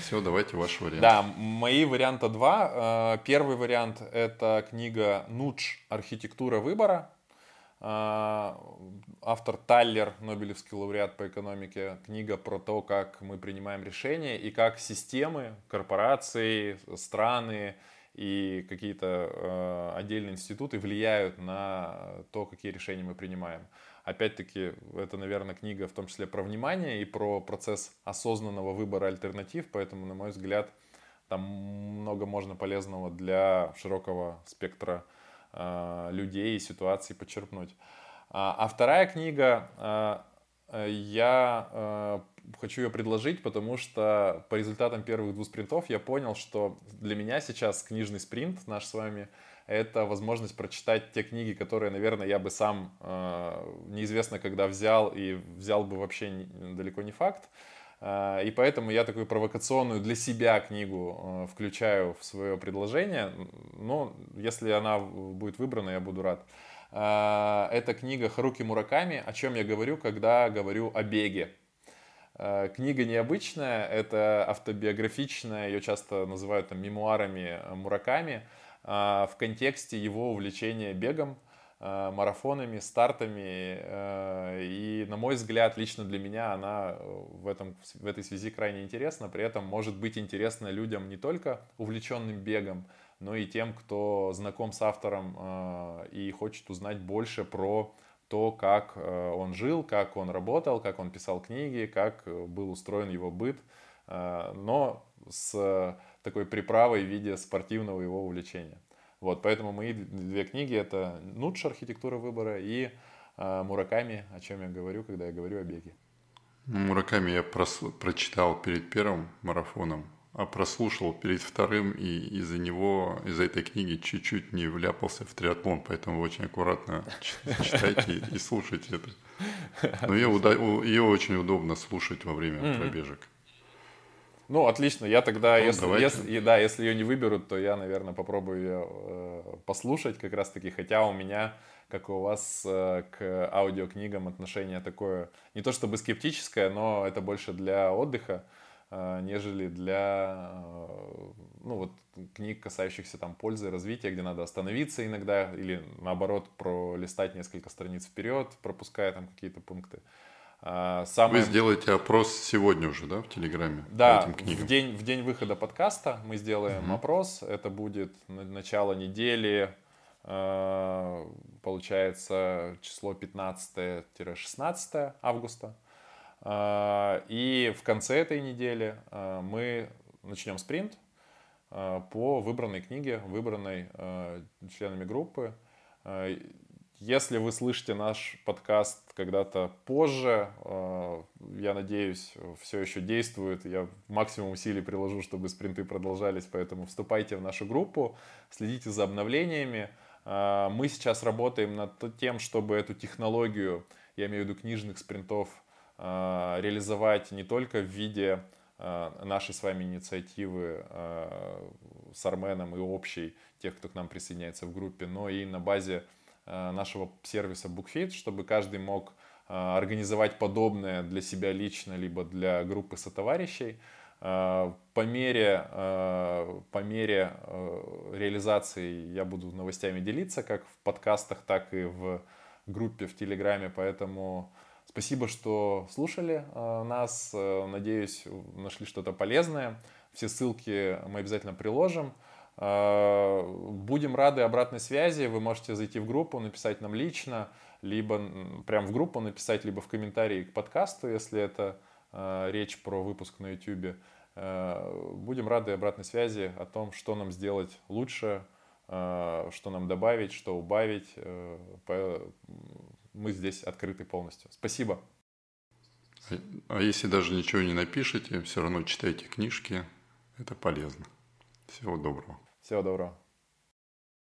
Все, давайте ваш вариант. Да, мои варианта два. Э, первый вариант – это книга «Нудж. Архитектура выбора». Э, автор Таллер, Нобелевский лауреат по экономике. Книга про то, как мы принимаем решения и как системы, корпорации, страны и какие-то э, отдельные институты влияют на то, какие решения мы принимаем. Опять-таки, это, наверное, книга в том числе про внимание и про процесс осознанного выбора альтернатив, поэтому, на мой взгляд, там много можно полезного для широкого спектра людей и ситуаций почерпнуть. А, а вторая книга, э, я хочу ее предложить, потому что по результатам первых двух спринтов я понял, что для меня сейчас книжный спринт наш с вами – это возможность прочитать те книги, которые, наверное, я бы сам э, неизвестно когда взял и взял бы вообще не, далеко не факт. Э, и поэтому я такую провокационную для себя книгу э, включаю в свое предложение. Но если она будет выбрана, я буду рад. Э, это книга Харуки Мураками, о чем я говорю, когда говорю о беге. Э, книга необычная, это автобиографичная, ее часто называют там, мемуарами Мураками. А, в контексте его увлечения бегом, а, марафонами, стартами. Э, и, на мой взгляд, лично для меня она в, этом, в этой связи крайне интересна. При этом может быть интересна людям не только увлеченным бегом, но и тем, кто знаком с автором и хочет узнать больше про то, как э, он жил, как он работал, как он писал книги, как э, был устроен его быт, но с такой приправой в виде спортивного его увлечения. Вот, поэтому мои две книги это «Нудж. Архитектура выбора» и э, «Мураками», о чем я говорю, когда я говорю о беге. Мураками я прос... прочитал перед первым марафоном, а прослушал перед вторым, и из-за него, из-за этой книги чуть-чуть не вляпался в триатлон, поэтому очень аккуратно читайте и слушайте это. Но ее, ее очень удобно слушать во время пробежек. Ну, отлично. Я тогда, ну, если, если, да, если ее не выберут, то я, наверное, попробую ее э, послушать как раз-таки. Хотя у меня, как и у вас, э, к аудиокнигам отношение такое, не то чтобы скептическое, но это больше для отдыха, э, нежели для, э, ну, вот, книг, касающихся там пользы, развития, где надо остановиться иногда или, наоборот, пролистать несколько страниц вперед, пропуская там какие-то пункты. А, самое... Вы сделаете опрос сегодня уже, да, в Телеграме? Да, этим книгам? В, день, в день выхода подкаста мы сделаем угу. опрос. Это будет начало недели, а, получается, число 15-16 августа. А, и в конце этой недели мы начнем спринт по выбранной книге, выбранной членами группы. Если вы слышите наш подкаст когда-то позже, э, я надеюсь, все еще действует. Я максимум усилий приложу, чтобы спринты продолжались, поэтому вступайте в нашу группу, следите за обновлениями. Э, мы сейчас работаем над тем, чтобы эту технологию, я имею в виду книжных спринтов, э, реализовать не только в виде нашей с вами инициативы с Арменом и общей, тех, кто к нам присоединяется в группе, но и на базе нашего сервиса BookFit, чтобы каждый мог э, организовать подобное для себя лично, либо для группы сотоварищей. Э, по мере, по мере реализации я буду новостями делиться, как в подкастах, так и в группе в Телеграме, поэтому спасибо, что слушали нас, надеюсь, нашли что-то полезное. Все ссылки мы обязательно приложим. Э, будем рады обратной связи. Вы можете зайти в группу, написать нам лично, либо прям в группу написать, либо в комментарии к подкасту, если это э, речь про выпуск на YouTube. Э, будем рады обратной связи о том, что нам сделать лучше что нам добавить, что убавить. Мы здесь открыты полностью. Спасибо. А если даже ничего не напишете, все равно читайте книжки. Это полезно. Всего доброго. Всего доброго.